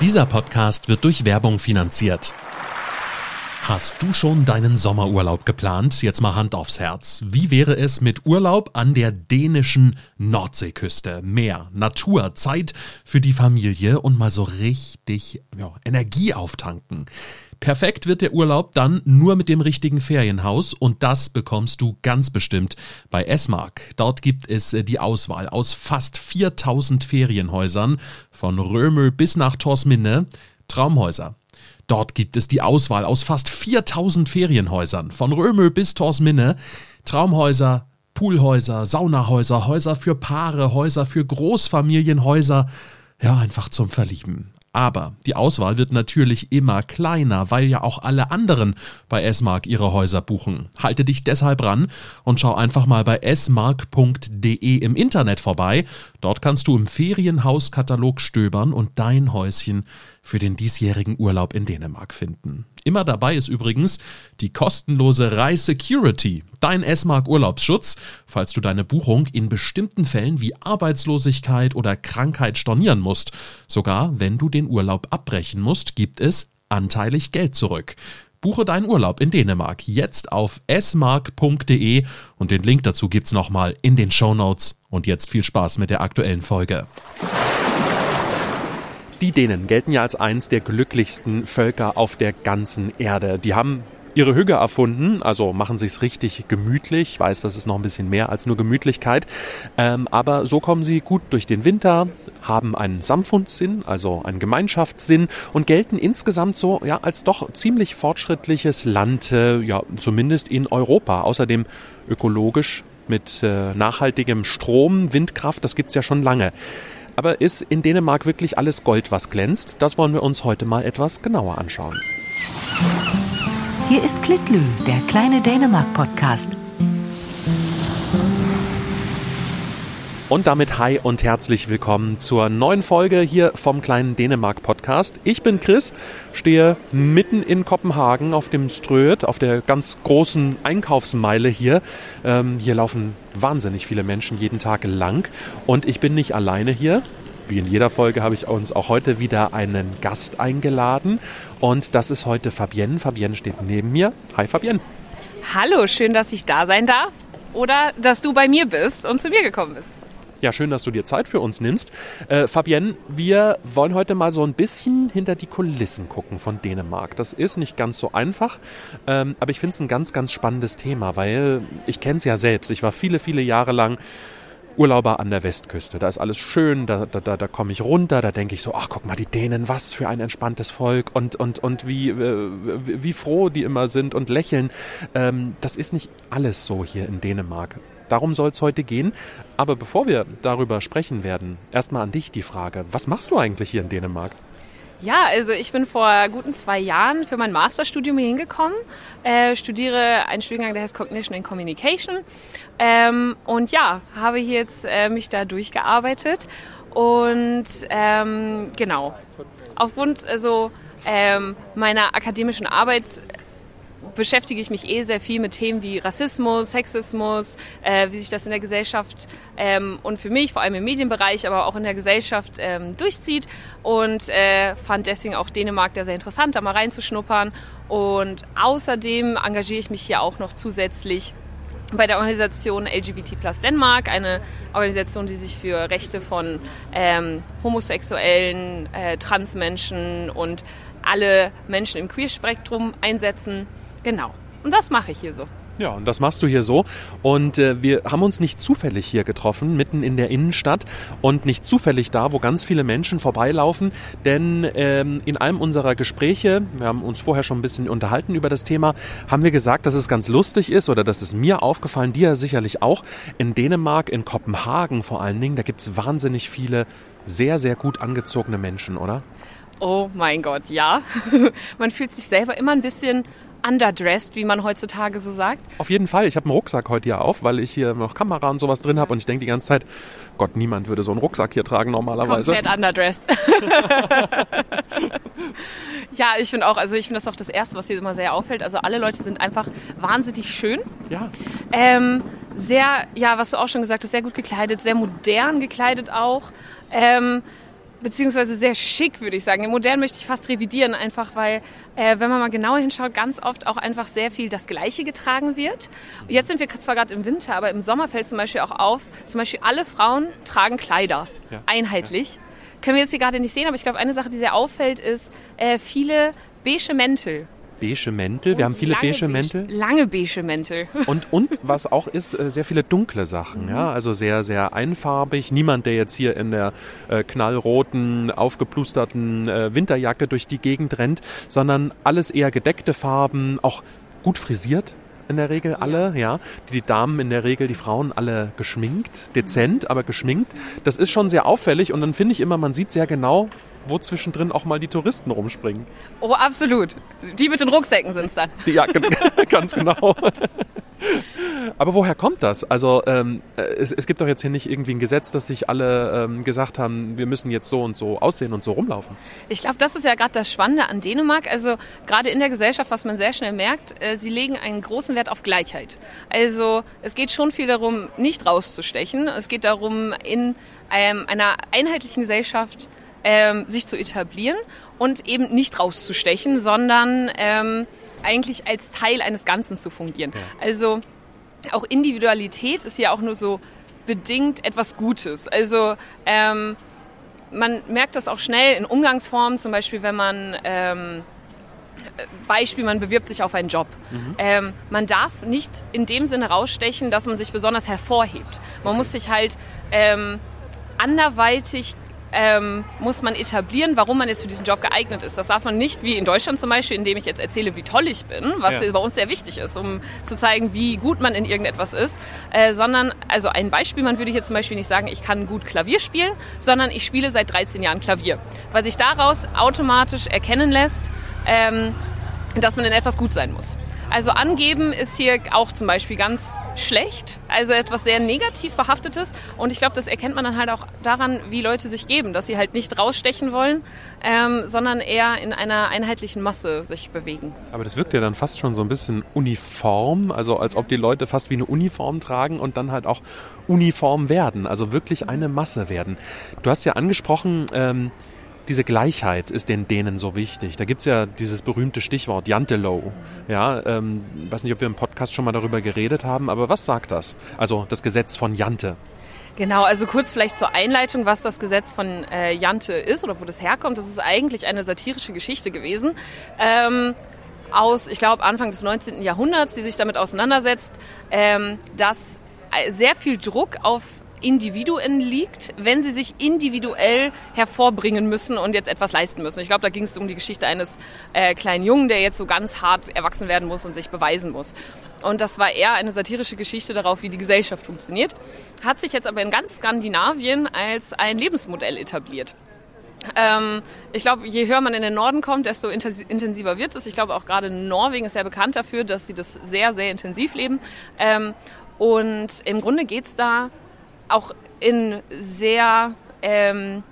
Dieser Podcast wird durch Werbung finanziert. Hast du schon deinen Sommerurlaub geplant? Jetzt mal Hand aufs Herz. Wie wäre es mit Urlaub an der dänischen Nordseeküste? Meer, Natur, Zeit für die Familie und mal so richtig ja, Energie auftanken. Perfekt wird der Urlaub dann nur mit dem richtigen Ferienhaus und das bekommst du ganz bestimmt bei Esmark. Dort gibt es äh, die Auswahl aus fast 4000 Ferienhäusern von Römel bis nach Torsminne. Traumhäuser. Dort gibt es die Auswahl aus fast 4000 Ferienhäusern von Römel bis Torsminne. Traumhäuser, Poolhäuser, Saunahäuser, Häuser für Paare, Häuser für Großfamilienhäuser. Ja, einfach zum Verlieben. Aber die Auswahl wird natürlich immer kleiner, weil ja auch alle anderen bei S-Mark ihre Häuser buchen. Halte dich deshalb ran und schau einfach mal bei smark.de im Internet vorbei. Dort kannst du im Ferienhauskatalog stöbern und dein Häuschen für den diesjährigen Urlaub in Dänemark finden. Immer dabei ist übrigens die kostenlose Reissecurity, dein S-Mark Urlaubsschutz, falls du deine Buchung in bestimmten Fällen wie Arbeitslosigkeit oder Krankheit stornieren musst. Sogar wenn du den Urlaub abbrechen musst, gibt es anteilig Geld zurück. Buche deinen Urlaub in Dänemark jetzt auf smark.de und den Link dazu gibt's nochmal in den Show Notes. Und jetzt viel Spaß mit der aktuellen Folge. Die Dänen gelten ja als eins der glücklichsten Völker auf der ganzen Erde. Die haben ihre Hüge erfunden, also machen sie es richtig gemütlich. Ich weiß, das ist noch ein bisschen mehr als nur Gemütlichkeit. Ähm, aber so kommen sie gut durch den Winter, haben einen Samfundssinn, also einen Gemeinschaftssinn und gelten insgesamt so ja als doch ziemlich fortschrittliches Land, äh, ja zumindest in Europa. Außerdem ökologisch mit äh, nachhaltigem Strom, Windkraft, das gibt's ja schon lange. Aber ist in Dänemark wirklich alles Gold, was glänzt? Das wollen wir uns heute mal etwas genauer anschauen. Hier ist Klitlü, der kleine Dänemark-Podcast. Und damit hi und herzlich willkommen zur neuen Folge hier vom kleinen Dänemark Podcast. Ich bin Chris, stehe mitten in Kopenhagen auf dem Ströet, auf der ganz großen Einkaufsmeile hier. Ähm, hier laufen wahnsinnig viele Menschen jeden Tag lang und ich bin nicht alleine hier. Wie in jeder Folge habe ich uns auch heute wieder einen Gast eingeladen und das ist heute Fabienne. Fabienne steht neben mir. Hi Fabienne. Hallo, schön, dass ich da sein darf oder dass du bei mir bist und zu mir gekommen bist. Ja, schön, dass du dir Zeit für uns nimmst. Äh, Fabienne, wir wollen heute mal so ein bisschen hinter die Kulissen gucken von Dänemark. Das ist nicht ganz so einfach, ähm, aber ich finde es ein ganz, ganz spannendes Thema, weil ich kenne es ja selbst. Ich war viele, viele Jahre lang Urlauber an der Westküste. Da ist alles schön, da, da, da, da komme ich runter, da denke ich so, ach guck mal, die Dänen, was für ein entspanntes Volk und, und, und wie, äh, wie froh die immer sind und lächeln. Ähm, das ist nicht alles so hier in Dänemark. Darum soll es heute gehen. Aber bevor wir darüber sprechen werden, erstmal an dich die Frage, was machst du eigentlich hier in Dänemark? Ja, also ich bin vor guten zwei Jahren für mein Masterstudium hier hingekommen, äh, studiere einen Studiengang, der heißt Cognition and Communication ähm, und ja, habe hier jetzt äh, mich da durchgearbeitet und ähm, genau, aufgrund also ähm, meiner akademischen Arbeit beschäftige ich mich eh sehr viel mit Themen wie Rassismus, Sexismus, äh, wie sich das in der Gesellschaft ähm, und für mich, vor allem im Medienbereich, aber auch in der Gesellschaft ähm, durchzieht und äh, fand deswegen auch Dänemark da sehr interessant, da mal reinzuschnuppern. Und außerdem engagiere ich mich hier auch noch zusätzlich bei der Organisation LGBT Plus Denmark, eine Organisation, die sich für Rechte von ähm, Homosexuellen, äh, Transmenschen und alle Menschen im Queerspektrum einsetzen. Genau. Und das mache ich hier so. Ja, und das machst du hier so. Und äh, wir haben uns nicht zufällig hier getroffen, mitten in der Innenstadt und nicht zufällig da, wo ganz viele Menschen vorbeilaufen. Denn ähm, in einem unserer Gespräche, wir haben uns vorher schon ein bisschen unterhalten über das Thema, haben wir gesagt, dass es ganz lustig ist oder dass es mir aufgefallen, dir sicherlich auch, in Dänemark, in Kopenhagen vor allen Dingen, da gibt's wahnsinnig viele sehr, sehr gut angezogene Menschen, oder? Oh mein Gott, ja. Man fühlt sich selber immer ein bisschen underdressed, wie man heutzutage so sagt. Auf jeden Fall. Ich habe einen Rucksack heute hier auf, weil ich hier noch Kamera und sowas drin habe und ich denke die ganze Zeit, Gott, niemand würde so einen Rucksack hier tragen normalerweise. Komplett underdressed. ja, ich finde auch, also ich finde das auch das Erste, was hier immer sehr auffällt. Also alle Leute sind einfach wahnsinnig schön. Ja. Ähm, sehr, ja, was du auch schon gesagt hast, sehr gut gekleidet, sehr modern gekleidet auch. Ähm, beziehungsweise sehr schick, würde ich sagen. Den modern möchte ich fast revidieren, einfach weil, äh, wenn man mal genauer hinschaut, ganz oft auch einfach sehr viel das Gleiche getragen wird. Jetzt sind wir zwar gerade im Winter, aber im Sommer fällt zum Beispiel auch auf, zum Beispiel alle Frauen tragen Kleider, ja. einheitlich. Ja. Können wir jetzt hier gerade nicht sehen, aber ich glaube, eine Sache, die sehr auffällt, ist äh, viele beige Mäntel beige Mäntel. Wir haben viele beige, Mäntel. Lange beige Mäntel. Und, und was auch ist, äh, sehr viele dunkle Sachen. Ja? Mhm. Also sehr, sehr einfarbig. Niemand, der jetzt hier in der äh, knallroten, aufgeplusterten äh, Winterjacke durch die Gegend rennt, sondern alles eher gedeckte Farben, auch gut frisiert in der Regel alle, ja. Die, Damen in der Regel, die Frauen alle geschminkt, dezent, aber geschminkt. Das ist schon sehr auffällig und dann finde ich immer, man sieht sehr genau, wo zwischendrin auch mal die Touristen rumspringen. Oh, absolut. Die mit den Rucksäcken sind es dann. Ja, ganz genau. Aber woher kommt das? Also ähm, äh, es, es, gibt doch jetzt hier nicht irgendwie ein Gesetz, dass sich alle ähm, gesagt haben, wir müssen jetzt so und so aussehen und so rumlaufen. Ich glaube, das ist ja gerade das Spannende an Dänemark. Also gerade in der Gesellschaft, was man sehr schnell merkt, äh, sie legen einen großen Wert auf Gleichheit. Also es geht schon viel darum, nicht rauszustechen. Es geht darum, in ähm, einer einheitlichen Gesellschaft ähm, sich zu etablieren und eben nicht rauszustechen, sondern ähm, eigentlich als Teil eines Ganzen zu fungieren. Ja. Also auch Individualität ist ja auch nur so bedingt etwas Gutes. Also ähm, man merkt das auch schnell in Umgangsformen, zum Beispiel wenn man ähm, Beispiel, man bewirbt sich auf einen Job. Mhm. Ähm, man darf nicht in dem Sinne rausstechen, dass man sich besonders hervorhebt. Man muss sich halt ähm, anderweitig ähm, muss man etablieren, warum man jetzt für diesen Job geeignet ist. Das darf man nicht wie in Deutschland zum Beispiel, indem ich jetzt erzähle, wie toll ich bin, was ja. bei uns sehr wichtig ist, um zu zeigen, wie gut man in irgendetwas ist, äh, sondern, also ein Beispiel, man würde hier zum Beispiel nicht sagen, ich kann gut Klavier spielen, sondern ich spiele seit 13 Jahren Klavier, weil sich daraus automatisch erkennen lässt, ähm, dass man in etwas gut sein muss. Also angeben ist hier auch zum Beispiel ganz schlecht, also etwas sehr negativ behaftetes. Und ich glaube, das erkennt man dann halt auch daran, wie Leute sich geben, dass sie halt nicht rausstechen wollen, ähm, sondern eher in einer einheitlichen Masse sich bewegen. Aber das wirkt ja dann fast schon so ein bisschen uniform, also als ob die Leute fast wie eine Uniform tragen und dann halt auch uniform werden, also wirklich eine Masse werden. Du hast ja angesprochen, ähm, diese Gleichheit ist den Dänen so wichtig. Da gibt es ja dieses berühmte Stichwort Jantelow. Ja, ähm, weiß nicht, ob wir im Podcast schon mal darüber geredet haben, aber was sagt das? Also das Gesetz von Jante. Genau, also kurz vielleicht zur Einleitung, was das Gesetz von äh, Jante ist oder wo das herkommt. Das ist eigentlich eine satirische Geschichte gewesen. Ähm, aus, ich glaube, Anfang des 19. Jahrhunderts, die sich damit auseinandersetzt, ähm, dass sehr viel Druck auf Individuen liegt, wenn sie sich individuell hervorbringen müssen und jetzt etwas leisten müssen. Ich glaube, da ging es um die Geschichte eines äh, kleinen Jungen, der jetzt so ganz hart erwachsen werden muss und sich beweisen muss. Und das war eher eine satirische Geschichte darauf, wie die Gesellschaft funktioniert, hat sich jetzt aber in ganz Skandinavien als ein Lebensmodell etabliert. Ähm, ich glaube, je höher man in den Norden kommt, desto intensiver wird es. Ich glaube, auch gerade Norwegen ist sehr bekannt dafür, dass sie das sehr, sehr intensiv leben. Ähm, und im Grunde geht es da auch in sehr, ähm,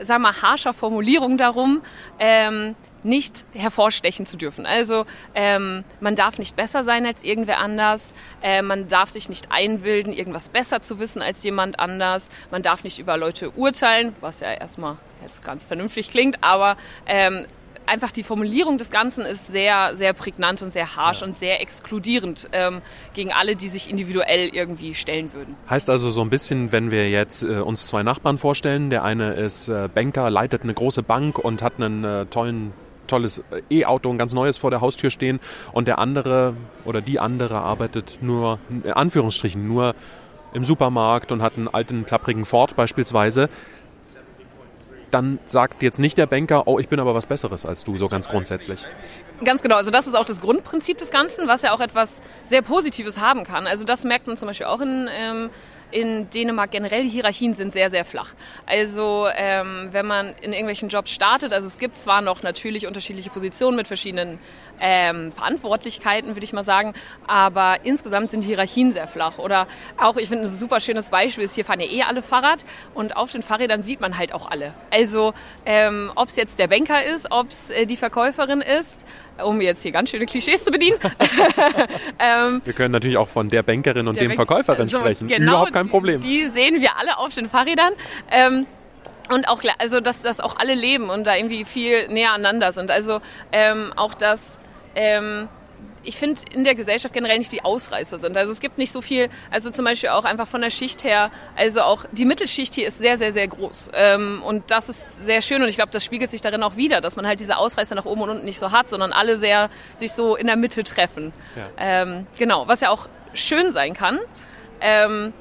sag mal, harscher Formulierung darum, ähm, nicht hervorstechen zu dürfen. Also ähm, man darf nicht besser sein als irgendwer anders, äh, man darf sich nicht einbilden, irgendwas besser zu wissen als jemand anders, man darf nicht über Leute urteilen, was ja erstmal jetzt ganz vernünftig klingt, aber ähm, einfach die Formulierung des Ganzen ist sehr, sehr prägnant und sehr harsch ja. und sehr exkludierend ähm, gegen alle, die sich individuell irgendwie stellen würden. Heißt also so ein bisschen, wenn wir jetzt äh, uns zwei Nachbarn vorstellen, der eine ist äh, Banker, leitet eine große Bank und hat einen äh, tollen tolles äh, E-Auto, ein ganz neues vor der Haustür stehen und der andere oder die andere arbeitet nur, in Anführungsstrichen, nur im Supermarkt und hat einen alten, klapprigen Ford beispielsweise dann sagt jetzt nicht der Banker, oh, ich bin aber was Besseres als du, so ganz grundsätzlich. Ganz genau, also das ist auch das Grundprinzip des Ganzen, was ja auch etwas sehr Positives haben kann. Also das merkt man zum Beispiel auch in, ähm, in Dänemark generell, die Hierarchien sind sehr, sehr flach. Also ähm, wenn man in irgendwelchen Jobs startet, also es gibt zwar noch natürlich unterschiedliche Positionen mit verschiedenen ähm, Verantwortlichkeiten, würde ich mal sagen. Aber insgesamt sind Hierarchien sehr flach. Oder auch, ich finde, ein super schönes Beispiel ist, hier fahren ja eh alle Fahrrad und auf den Fahrrädern sieht man halt auch alle. Also ähm, ob es jetzt der Banker ist, ob es äh, die Verkäuferin ist, um jetzt hier ganz schöne Klischees zu bedienen. ähm, wir können natürlich auch von der Bankerin und der dem Verkäuferin also, sprechen. Genau, Überhaupt kein Problem. Die, die, sehen wir alle auf den Fahrrädern. Ähm, und auch, also dass, dass auch alle leben und da irgendwie viel näher aneinander sind. Also ähm, auch dass ähm, ich finde in der Gesellschaft generell nicht die Ausreißer sind. Also es gibt nicht so viel, also zum Beispiel auch einfach von der Schicht her, also auch die Mittelschicht hier ist sehr, sehr, sehr groß. Ähm, und das ist sehr schön und ich glaube, das spiegelt sich darin auch wieder, dass man halt diese Ausreißer nach oben und unten nicht so hat, sondern alle sehr sich so in der Mitte treffen. Ja. Ähm, genau, was ja auch schön sein kann. Ähm,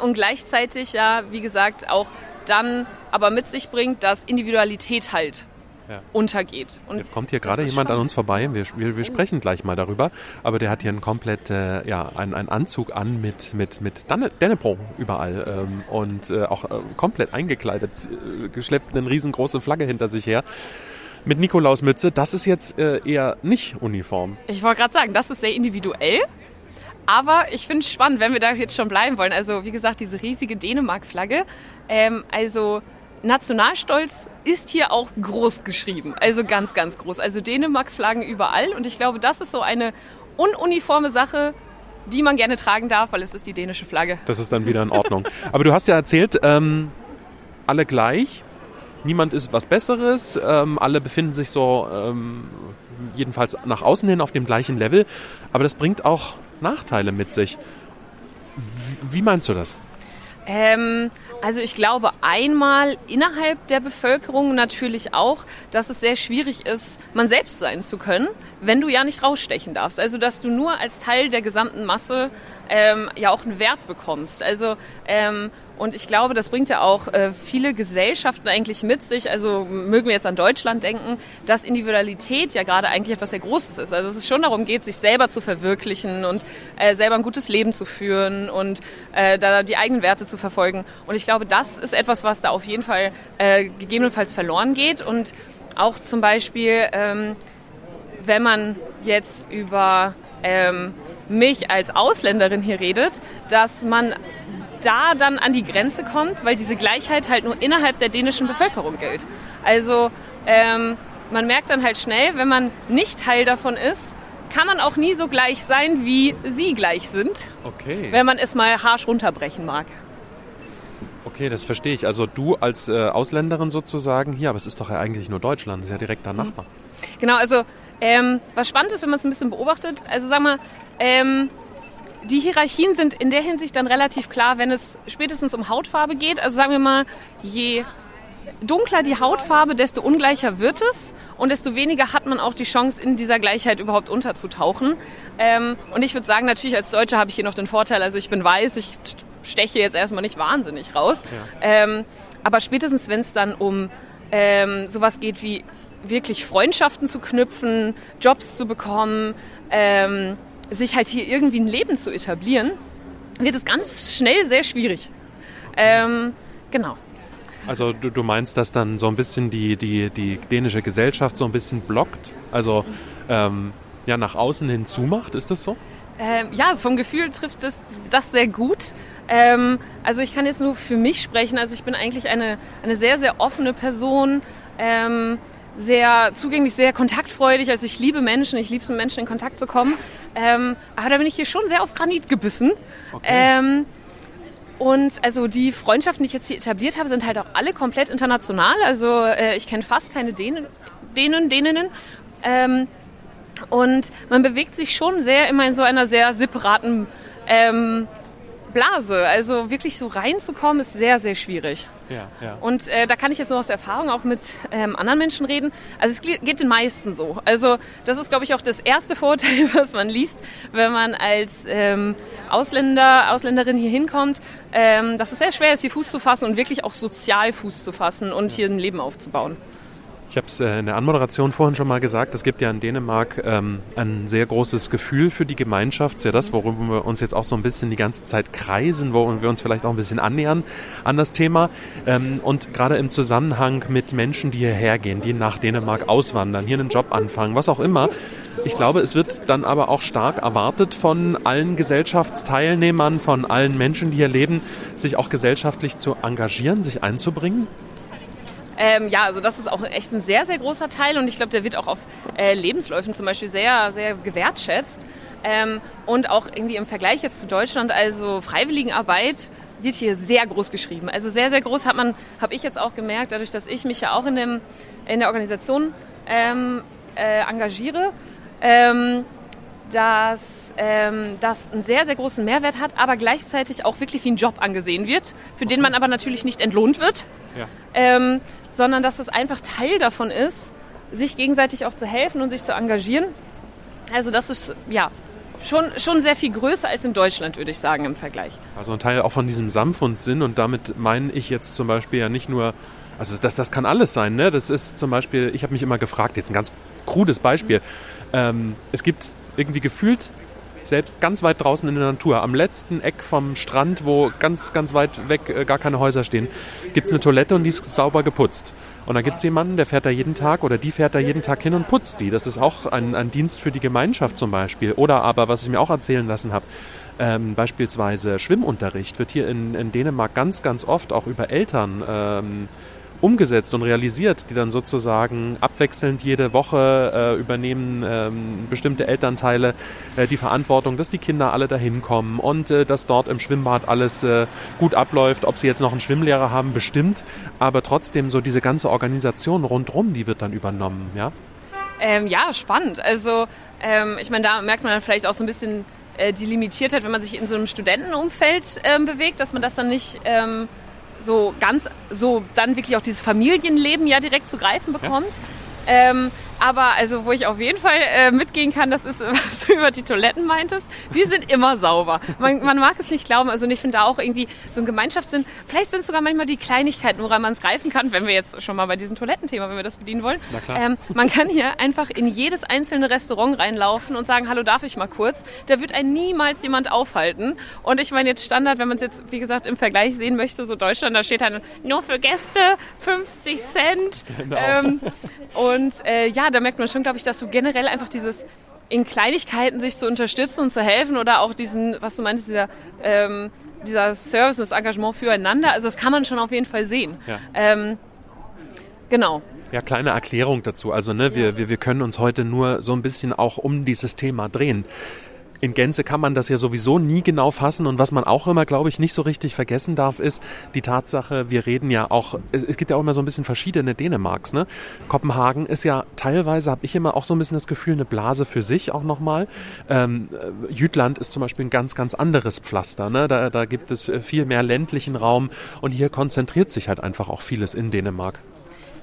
und gleichzeitig ja, wie gesagt, auch dann aber mit sich bringt, dass Individualität halt ja. untergeht. Und Jetzt kommt hier gerade jemand an uns vorbei. Wir, wir, wir, sprechen gleich mal darüber. Aber der hat hier einen komplett, äh, ja, einen, einen Anzug an mit, mit, mit Dennebro überall ähm, und äh, auch äh, komplett eingekleidet, äh, geschleppt eine riesengroße Flagge hinter sich her. Mit Nikolausmütze, das ist jetzt äh, eher nicht uniform. Ich wollte gerade sagen, das ist sehr individuell. Aber ich finde es spannend, wenn wir da jetzt schon bleiben wollen. Also wie gesagt, diese riesige Dänemark-Flagge. Ähm, also Nationalstolz ist hier auch groß geschrieben. Also ganz, ganz groß. Also Dänemark-Flaggen überall. Und ich glaube, das ist so eine ununiforme Sache, die man gerne tragen darf, weil es ist die dänische Flagge. Das ist dann wieder in Ordnung. Aber du hast ja erzählt, ähm, alle gleich. Niemand ist was Besseres. Ähm, alle befinden sich so ähm, jedenfalls nach außen hin auf dem gleichen Level. Aber das bringt auch Nachteile mit sich. Wie meinst du das? Ähm, also ich glaube einmal innerhalb der Bevölkerung natürlich auch, dass es sehr schwierig ist, man selbst sein zu können, wenn du ja nicht rausstechen darfst. Also dass du nur als Teil der gesamten Masse ähm, ja auch einen Wert bekommst. Also ähm, und ich glaube, das bringt ja auch äh, viele Gesellschaften eigentlich mit sich. Also mögen wir jetzt an Deutschland denken, dass Individualität ja gerade eigentlich etwas sehr Großes ist. Also es schon darum geht, sich selber zu verwirklichen und äh, selber ein gutes Leben zu führen und äh, da die eigenen Werte zu verfolgen. Und ich glaube, das ist etwas, was da auf jeden Fall äh, gegebenenfalls verloren geht. Und auch zum Beispiel, ähm, wenn man jetzt über ähm, mich als Ausländerin hier redet, dass man da dann an die Grenze kommt, weil diese Gleichheit halt nur innerhalb der dänischen Bevölkerung gilt. Also ähm, man merkt dann halt schnell, wenn man nicht Teil davon ist, kann man auch nie so gleich sein, wie sie gleich sind. Okay. Wenn man es mal harsch runterbrechen mag. Okay, das verstehe ich. Also du als äh, Ausländerin sozusagen hier, aber es ist doch ja eigentlich nur Deutschland, das ist ja direkt der Nachbar. Genau, also ähm, was spannend ist, wenn man es ein bisschen beobachtet, also sag mal, ähm, die Hierarchien sind in der Hinsicht dann relativ klar, wenn es spätestens um Hautfarbe geht. Also sagen wir mal, je dunkler die Hautfarbe, desto ungleicher wird es und desto weniger hat man auch die Chance, in dieser Gleichheit überhaupt unterzutauchen. Ähm, und ich würde sagen, natürlich als Deutsche habe ich hier noch den Vorteil, also ich bin weiß, ich steche jetzt erstmal nicht wahnsinnig raus. Ja. Ähm, aber spätestens, wenn es dann um ähm, sowas geht wie wirklich Freundschaften zu knüpfen, Jobs zu bekommen, ähm, sich halt hier irgendwie ein Leben zu etablieren, wird es ganz schnell sehr schwierig. Ähm, genau. Also du, du meinst, dass dann so ein bisschen die, die, die dänische Gesellschaft so ein bisschen blockt, also ähm, ja nach außen hin zumacht, ist das so? Ähm, ja, also vom Gefühl trifft das, das sehr gut. Ähm, also ich kann jetzt nur für mich sprechen. Also ich bin eigentlich eine, eine sehr, sehr offene Person. Ähm, sehr zugänglich, sehr kontaktfreudig. Also ich liebe Menschen, ich liebe es, mit Menschen in Kontakt zu kommen. Ähm, aber da bin ich hier schon sehr auf Granit gebissen. Okay. Ähm, und also die Freundschaften, die ich jetzt hier etabliert habe, sind halt auch alle komplett international. Also äh, ich kenne fast keine Dänen, Dänen Däninnen. Ähm, und man bewegt sich schon sehr immer in so einer sehr separaten ähm, Blase. Also wirklich so reinzukommen, ist sehr, sehr schwierig. Ja, ja. Und äh, da kann ich jetzt nur aus Erfahrung auch mit ähm, anderen Menschen reden. Also es geht den meisten so. Also das ist, glaube ich, auch das erste Vorurteil, was man liest, wenn man als ähm, Ausländer, Ausländerin hier hinkommt, ähm, dass es sehr schwer ist, hier Fuß zu fassen und wirklich auch sozial Fuß zu fassen und hier ein Leben aufzubauen. Ich habe es äh, in der Anmoderation vorhin schon mal gesagt, es gibt ja in Dänemark ähm, ein sehr großes Gefühl für die Gemeinschaft, sehr das, worum wir uns jetzt auch so ein bisschen die ganze Zeit kreisen, wo wir uns vielleicht auch ein bisschen annähern an das Thema. Ähm, und gerade im Zusammenhang mit Menschen, die hierher gehen, die nach Dänemark auswandern, hier einen Job anfangen, was auch immer. Ich glaube, es wird dann aber auch stark erwartet von allen Gesellschaftsteilnehmern, von allen Menschen, die hier leben, sich auch gesellschaftlich zu engagieren, sich einzubringen. Ähm, ja, also das ist auch echt ein sehr, sehr großer Teil und ich glaube, der wird auch auf äh, Lebensläufen zum Beispiel sehr, sehr gewertschätzt. Ähm, und auch irgendwie im Vergleich jetzt zu Deutschland, also Freiwilligenarbeit wird hier sehr groß geschrieben. Also sehr, sehr groß hat man, habe ich jetzt auch gemerkt, dadurch, dass ich mich ja auch in, dem, in der Organisation ähm, äh, engagiere, ähm, dass ähm, das einen sehr, sehr großen Mehrwert hat, aber gleichzeitig auch wirklich wie ein Job angesehen wird, für den man aber natürlich nicht entlohnt wird, ja. ähm, sondern dass es einfach Teil davon ist, sich gegenseitig auch zu helfen und sich zu engagieren. Also das ist ja schon, schon sehr viel größer als in Deutschland, würde ich sagen, im Vergleich. Also ein Teil auch von diesem Samfundsinn und damit meine ich jetzt zum Beispiel ja nicht nur, also das, das kann alles sein, ne? Das ist zum Beispiel, ich habe mich immer gefragt, jetzt ein ganz krudes Beispiel. Ähm, es gibt irgendwie gefühlt selbst ganz weit draußen in der Natur, am letzten Eck vom Strand, wo ganz, ganz weit weg äh, gar keine Häuser stehen, gibt es eine Toilette und die ist sauber geputzt. Und dann gibt es jemanden, der fährt da jeden Tag oder die fährt da jeden Tag hin und putzt die. Das ist auch ein, ein Dienst für die Gemeinschaft zum Beispiel. Oder aber, was ich mir auch erzählen lassen habe, ähm, beispielsweise Schwimmunterricht wird hier in, in Dänemark ganz, ganz oft auch über Eltern ähm, umgesetzt und realisiert, die dann sozusagen abwechselnd jede Woche äh, übernehmen ähm, bestimmte Elternteile äh, die Verantwortung, dass die Kinder alle dahin kommen und äh, dass dort im Schwimmbad alles äh, gut abläuft. Ob sie jetzt noch einen Schwimmlehrer haben, bestimmt, aber trotzdem so diese ganze Organisation rundherum, die wird dann übernommen, ja? Ähm, ja, spannend. Also ähm, ich meine, da merkt man dann vielleicht auch so ein bisschen äh, die Limitiertheit, wenn man sich in so einem Studentenumfeld ähm, bewegt, dass man das dann nicht ähm, so ganz, so dann wirklich auch dieses Familienleben ja direkt zu greifen bekommt. Ja. Ähm, aber also, wo ich auf jeden Fall äh, mitgehen kann, das ist, was du über die Toiletten meintest. Die sind immer sauber. Man, man mag es nicht glauben. Also, ich finde da auch irgendwie so ein Gemeinschaftssinn. Vielleicht sind es sogar manchmal die Kleinigkeiten, woran man es greifen kann, wenn wir jetzt schon mal bei diesem Toilettenthema, wenn wir das bedienen wollen. Na klar. Ähm, man kann hier einfach in jedes einzelne Restaurant reinlaufen und sagen, hallo, darf ich mal kurz? Da wird einen niemals jemand aufhalten. Und ich meine jetzt Standard, wenn man es jetzt, wie gesagt, im Vergleich sehen möchte, so Deutschland, da steht dann nur für Gäste 50 Cent. Genau. Ähm, und äh, ja, da merkt man schon, glaube ich, dass du generell einfach dieses in Kleinigkeiten sich zu unterstützen und zu helfen oder auch diesen, was du meintest, dieser, ähm, dieser Service, das Engagement füreinander, also das kann man schon auf jeden Fall sehen. Ja. Ähm, genau. Ja, kleine Erklärung dazu. Also ne, wir, wir, wir können uns heute nur so ein bisschen auch um dieses Thema drehen in Gänze kann man das ja sowieso nie genau fassen. Und was man auch immer, glaube ich, nicht so richtig vergessen darf, ist die Tatsache, wir reden ja auch, es, gibt ja auch immer so ein bisschen verschiedene Dänemarks. Ne? Kopenhagen ist ja teilweise, habe ich immer auch so ein bisschen das Gefühl, eine Blase für sich auch nochmal. Ähm, Jütland ist zum Beispiel ein ganz, ganz anderes Pflaster. Ne? Da, da gibt es viel mehr ländlichen Raum und hier konzentriert sich halt einfach auch vieles in Dänemark.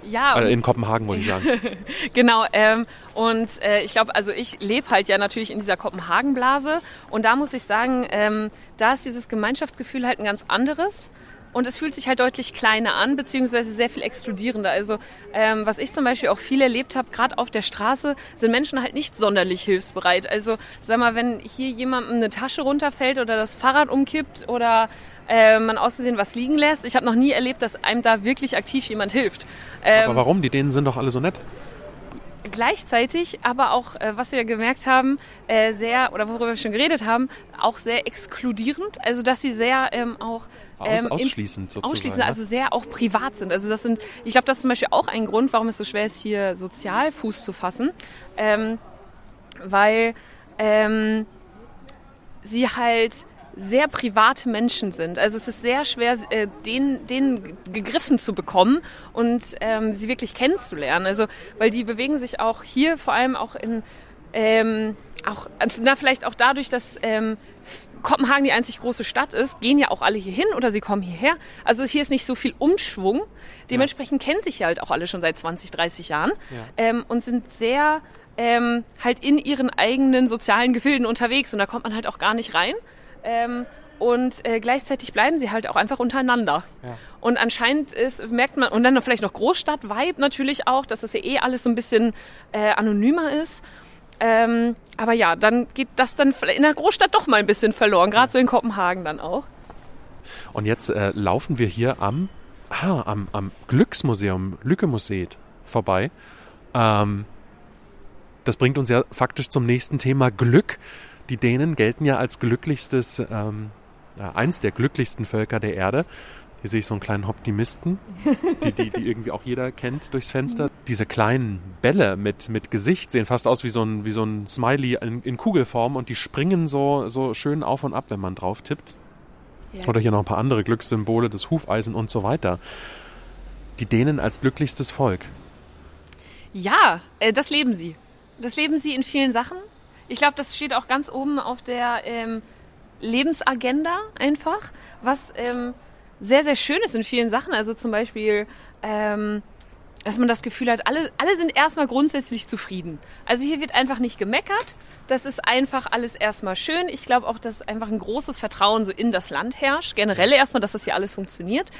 Ja. Äh, in Kopenhagen, wollte ich sagen. genau. Ähm, und äh, ich glaube, also ich lebe halt ja natürlich in dieser Kopenhagen-Blase. Und da muss ich sagen, ähm, da ist dieses Gemeinschaftsgefühl halt ein ganz anderes. Und es fühlt sich halt deutlich kleiner an, beziehungsweise sehr viel exkludierender. Also ähm, was ich zum Beispiel auch viel erlebt habe, gerade auf der Straße, sind Menschen halt nicht sonderlich hilfsbereit. Also sag mal, wenn hier jemandem eine Tasche runterfällt oder das Fahrrad umkippt oder äh, man auszusehen was liegen lässt. Ich habe noch nie erlebt, dass einem da wirklich aktiv jemand hilft. Ähm, aber warum? Die Dänen sind doch alle so nett. Gleichzeitig, aber auch, äh, was wir gemerkt haben, äh, sehr, oder worüber wir schon geredet haben, auch sehr exkludierend. Also, dass sie sehr ähm, auch ähm, ausschließend sozusagen. Ausschließend, ne? also sehr auch privat sind. Also das sind, ich glaube, das ist zum Beispiel auch ein Grund, warum es so schwer ist, hier sozial Fuß zu fassen. Ähm, weil ähm, sie halt sehr private Menschen sind. Also es ist sehr schwer, äh, denen, denen gegriffen zu bekommen und ähm, sie wirklich kennenzulernen. Also weil die bewegen sich auch hier vor allem auch in ähm, auch na vielleicht auch dadurch, dass ähm, Kopenhagen die einzig große Stadt ist, gehen ja auch alle hier hin oder sie kommen hierher. Also hier ist nicht so viel Umschwung. Dementsprechend ja. kennen sich ja halt auch alle schon seit 20, 30 Jahren ja. ähm, und sind sehr ähm, halt in ihren eigenen sozialen Gefilden unterwegs und da kommt man halt auch gar nicht rein. Ähm, und äh, gleichzeitig bleiben sie halt auch einfach untereinander. Ja. Und anscheinend ist, merkt man, und dann vielleicht noch Großstadt-Vibe natürlich auch, dass das ja eh alles so ein bisschen äh, anonymer ist. Ähm, aber ja, dann geht das dann in der Großstadt doch mal ein bisschen verloren, gerade so in Kopenhagen dann auch. Und jetzt äh, laufen wir hier am, ah, am, am Glücksmuseum, Lücke-Museum vorbei. Ähm, das bringt uns ja faktisch zum nächsten Thema Glück. Die Dänen gelten ja als glücklichstes, ähm, eins der glücklichsten Völker der Erde. Hier sehe ich so einen kleinen Optimisten, die, die, die irgendwie auch jeder kennt durchs Fenster. Diese kleinen Bälle mit, mit Gesicht sehen fast aus wie so ein, wie so ein Smiley in, in Kugelform und die springen so, so schön auf und ab, wenn man drauf tippt. Ja. Oder hier noch ein paar andere Glückssymbole, das Hufeisen und so weiter. Die Dänen als glücklichstes Volk. Ja, äh, das leben sie. Das leben sie in vielen Sachen. Ich glaube, das steht auch ganz oben auf der ähm, Lebensagenda einfach, was ähm, sehr, sehr schön ist in vielen Sachen. Also zum Beispiel, ähm, dass man das Gefühl hat, alle, alle sind erstmal grundsätzlich zufrieden. Also hier wird einfach nicht gemeckert. Das ist einfach alles erstmal schön. Ich glaube auch, dass einfach ein großes Vertrauen so in das Land herrscht. Generell erstmal, dass das hier alles funktioniert.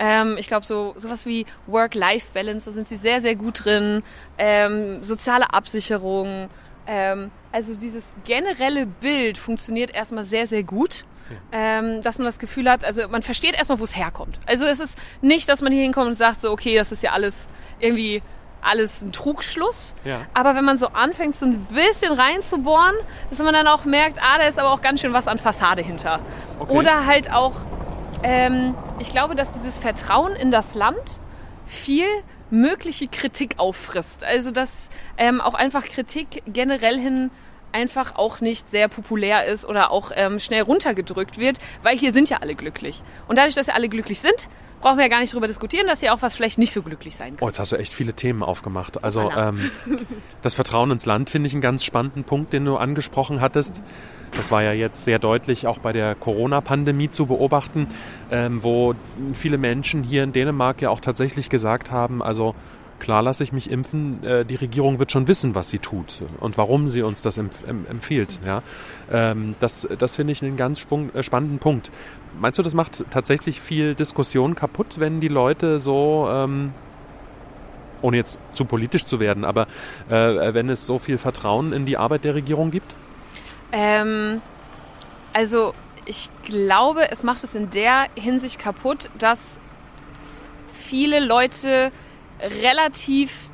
Ähm, ich glaube, so sowas wie Work-Life-Balance, da sind sie sehr, sehr gut drin. Ähm, soziale Absicherung. Ähm, also dieses generelle Bild funktioniert erstmal sehr, sehr gut. Ähm, dass man das Gefühl hat, also man versteht erstmal, wo es herkommt. Also es ist nicht, dass man hier hinkommt und sagt so, okay, das ist ja alles irgendwie alles ein Trugschluss. Ja. Aber wenn man so anfängt, so ein bisschen reinzubohren, dass man dann auch merkt, ah, da ist aber auch ganz schön was an Fassade hinter. Okay. Oder halt auch, ähm, ich glaube, dass dieses Vertrauen in das Land viel mögliche Kritik auffrisst. Also dass ähm, auch einfach Kritik generell hin einfach auch nicht sehr populär ist oder auch ähm, schnell runtergedrückt wird, weil hier sind ja alle glücklich. Und dadurch, dass ja alle glücklich sind, brauchen wir ja gar nicht drüber diskutieren, dass hier auch was vielleicht nicht so glücklich sein Oh, kann. jetzt hast du echt viele Themen aufgemacht. Also ähm, das Vertrauen ins Land finde ich einen ganz spannenden Punkt, den du angesprochen hattest. Das war ja jetzt sehr deutlich auch bei der Corona-Pandemie zu beobachten, ähm, wo viele Menschen hier in Dänemark ja auch tatsächlich gesagt haben, also klar lasse ich mich impfen, äh, die Regierung wird schon wissen, was sie tut und warum sie uns das empf em- empfiehlt. Ja? Ähm, das das finde ich einen ganz äh, spannenden Punkt. Meinst du, das macht tatsächlich viel Diskussion kaputt, wenn die Leute so ähm, ohne jetzt zu politisch zu werden, aber äh, wenn es so viel Vertrauen in die Arbeit der Regierung gibt? Ähm, also ich glaube, es macht es in der Hinsicht kaputt, dass viele Leute relativ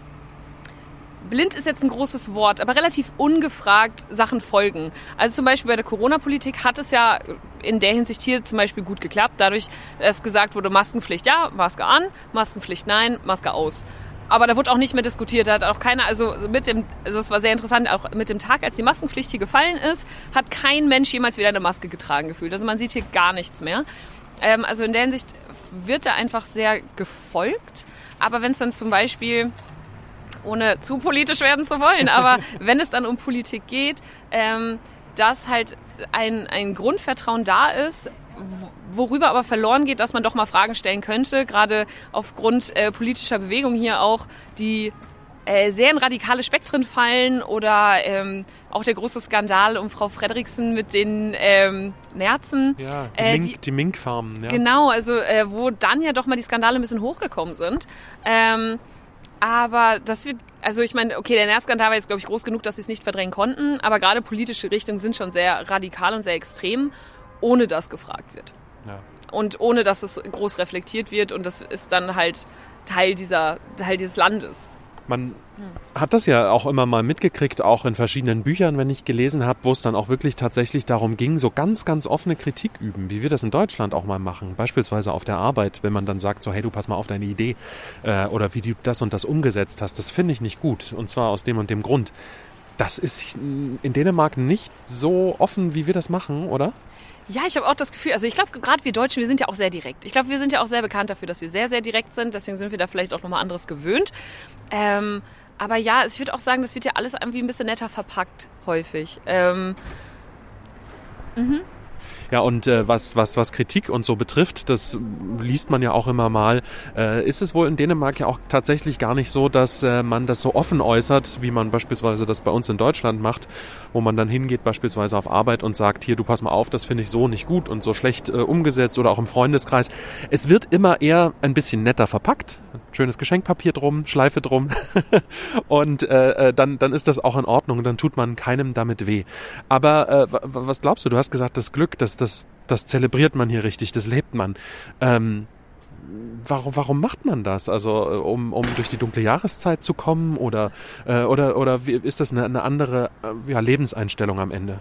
blind ist jetzt ein großes Wort, aber relativ ungefragt Sachen folgen. Also zum Beispiel bei der Corona-Politik hat es ja in der Hinsicht hier zum Beispiel gut geklappt, dadurch, dass gesagt wurde, Maskenpflicht ja, Maske an, Maskenpflicht nein, Maske aus. Aber da wurde auch nicht mehr diskutiert, da hat auch keiner, also mit dem, also es war sehr interessant, auch mit dem Tag, als die Maskenpflicht hier gefallen ist, hat kein Mensch jemals wieder eine Maske getragen gefühlt. Also man sieht hier gar nichts mehr. Ähm, also in der Hinsicht wird da einfach sehr gefolgt. Aber wenn es dann zum Beispiel ohne zu politisch werden zu wollen, aber wenn es dann um Politik geht, ähm, dass halt ein, ein Grundvertrauen da ist, worüber aber verloren geht, dass man doch mal Fragen stellen könnte, gerade aufgrund äh, politischer Bewegung hier auch, die äh, sehr in radikale Spektren fallen oder ähm, auch der große Skandal um Frau Frederiksen mit den ähm, Nerzen. Ja, die, Äh, Mink, die- die Minkfarmen. Ja. Genau, also äh, wo dann ja doch mal die Skandale ein bisschen hochgekommen sind. Ähm, aber das wird, also ich meine, okay, der Nerzskandal war jetzt, glaube ich, groß genug, dass sie es nicht verdrängen konnten, aber gerade politische Richtungen sind schon sehr radikal und sehr extrem, ohne dass gefragt wird. Ja. Und ohne dass es groß reflektiert wird und das ist dann halt Teil dieser, Teil dieses Landes. Man hat das ja auch immer mal mitgekriegt, auch in verschiedenen Büchern, wenn ich gelesen habe, wo es dann auch wirklich tatsächlich darum ging, so ganz, ganz offene Kritik üben, wie wir das in Deutschland auch mal machen. Beispielsweise auf der Arbeit, wenn man dann sagt, so hey, du pass mal auf deine Idee äh, oder wie du das und das umgesetzt hast, das finde ich nicht gut und zwar aus dem und dem Grund. Das ist in Dänemark nicht so offen, wie wir das machen, oder? Ja, ich habe auch das Gefühl, also ich glaube, gerade wir Deutschen, wir sind ja auch sehr direkt. Ich glaube, wir sind ja auch sehr bekannt dafür, dass wir sehr, sehr direkt sind. Deswegen sind wir da vielleicht auch nochmal anderes gewöhnt. Ähm, aber ja, ich würde auch sagen, das wird ja alles irgendwie ein bisschen netter verpackt, häufig. Ähm, Ja, und äh, was, was, was Kritik und so betrifft, das liest man ja auch immer mal, äh, ist es wohl in Dänemark ja auch tatsächlich gar nicht so, dass äh, man das so offen äußert, wie man beispielsweise das bei uns in Deutschland macht, wo man dann hingeht beispielsweise auf Arbeit und sagt, hier, du pass mal auf, das finde ich so nicht gut und so schlecht äh, umgesetzt oder auch im Freundeskreis. Es wird immer eher ein bisschen netter verpackt, schönes Geschenkpapier drum, Schleife drum und äh, äh, dann, dann ist das auch in Ordnung, dann tut man keinem damit weh. Aber äh, wa- wa- was glaubst du? Du hast gesagt, das Glück, das, das, das zelebriert man hier richtig, das lebt man. Ähm, warum, warum macht man das? Also äh, um, um durch die dunkle Jahreszeit zu kommen oder, äh, oder, oder wie, ist das eine, eine andere äh, ja, Lebenseinstellung am Ende?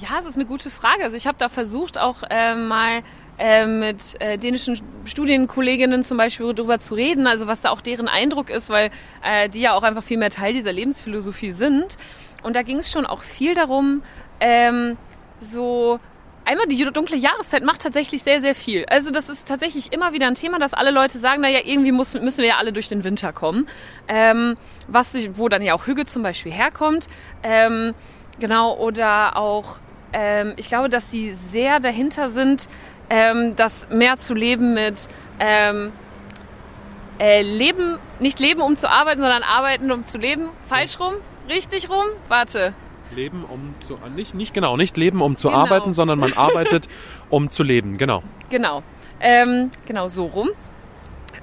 Ja, das ist eine gute Frage. Also ich habe da versucht, auch äh, mal äh, mit äh, dänischen Studienkolleginnen zum Beispiel darüber zu reden, also was da auch deren Eindruck ist, weil äh, die ja auch einfach viel mehr Teil dieser Lebensphilosophie sind. Und da ging es schon auch viel darum, ähm, so einmal die dunkle Jahreszeit macht tatsächlich sehr, sehr viel. Also das ist tatsächlich immer wieder ein Thema, dass alle Leute sagen, naja, irgendwie muss, müssen wir ja alle durch den Winter kommen. Ähm, was, wo dann ja auch Hüge zum Beispiel herkommt. Ähm, genau, oder auch, ähm, ich glaube, dass sie sehr dahinter sind, ähm, das mehr zu leben mit ähm, äh, Leben, nicht leben um zu arbeiten, sondern arbeiten um zu leben. Falsch rum? Richtig rum? Warte. Leben um zu nicht nicht genau nicht leben um zu genau. arbeiten, sondern man arbeitet um zu leben. Genau. Genau. Ähm, genau so rum.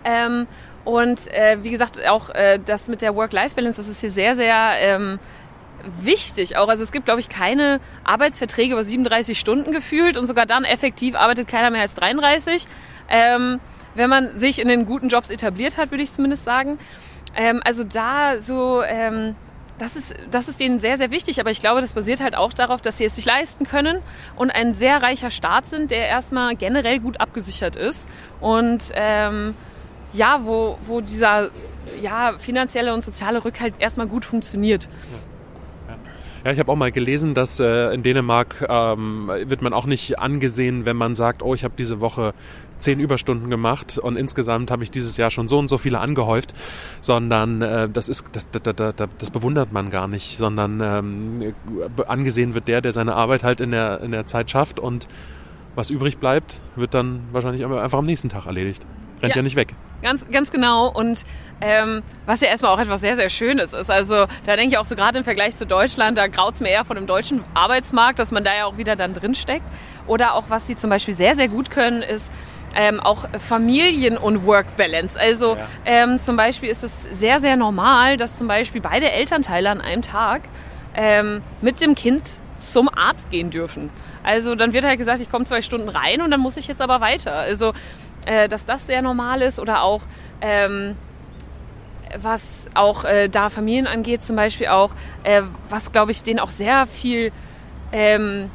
Ähm, und äh, wie gesagt auch äh, das mit der Work-Life-Balance, das ist hier sehr sehr ähm, wichtig auch. Also es gibt, glaube ich, keine Arbeitsverträge über 37 Stunden gefühlt und sogar dann effektiv arbeitet keiner mehr als 33. Ähm, wenn man sich in den guten Jobs etabliert hat, würde ich zumindest sagen. Ähm, also da so, ähm, das ist, das ist denen sehr, sehr wichtig. Aber ich glaube, das basiert halt auch darauf, dass sie es sich leisten können und ein sehr reicher Staat sind, der erstmal generell gut abgesichert ist. Und ähm, ja, wo, wo dieser ja, finanzielle und soziale Rückhalt erstmal gut funktioniert. Ja. Ich habe auch mal gelesen, dass äh, in Dänemark ähm, wird man auch nicht angesehen, wenn man sagt, oh, ich habe diese Woche zehn Überstunden gemacht und insgesamt habe ich dieses Jahr schon so und so viele angehäuft, sondern äh, das ist das, das, das, das bewundert man gar nicht, sondern ähm, angesehen wird der, der seine Arbeit halt in der, in der Zeit schafft und was übrig bleibt, wird dann wahrscheinlich einfach am nächsten Tag erledigt. Rennt ja, ja nicht weg. Ganz, ganz genau. Und ähm, was ja erstmal auch etwas sehr, sehr Schönes ist. Also da denke ich auch so gerade im Vergleich zu Deutschland, da graut es mir eher von dem deutschen Arbeitsmarkt, dass man da ja auch wieder dann drin steckt. Oder auch was sie zum Beispiel sehr, sehr gut können, ist ähm, auch Familien- und Work-Balance. Also ja. ähm, zum Beispiel ist es sehr, sehr normal, dass zum Beispiel beide Elternteile an einem Tag ähm, mit dem Kind zum Arzt gehen dürfen. Also dann wird halt gesagt, ich komme zwei Stunden rein und dann muss ich jetzt aber weiter. Also äh, dass das sehr normal ist oder auch ähm, was auch äh, da Familien angeht, zum Beispiel auch, äh, was glaube ich denen auch sehr viel, ähm,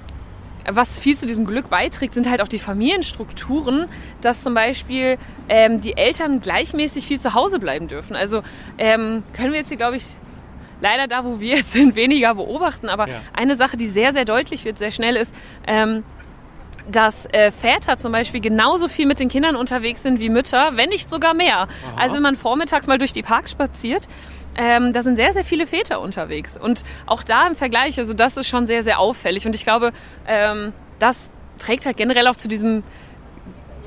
was viel zu diesem Glück beiträgt, sind halt auch die Familienstrukturen, dass zum Beispiel ähm, die Eltern gleichmäßig viel zu Hause bleiben dürfen. Also ähm, können wir jetzt hier, glaube ich, leider da, wo wir jetzt sind, weniger beobachten. Aber ja. eine Sache, die sehr, sehr deutlich wird, sehr schnell ist, ähm, dass äh, Väter zum Beispiel genauso viel mit den Kindern unterwegs sind wie Mütter, wenn nicht sogar mehr. Aha. Also wenn man vormittags mal durch die Parks spaziert, ähm, da sind sehr, sehr viele Väter unterwegs. Und auch da im Vergleich, also das ist schon sehr, sehr auffällig. Und ich glaube, ähm, das trägt halt generell auch zu diesem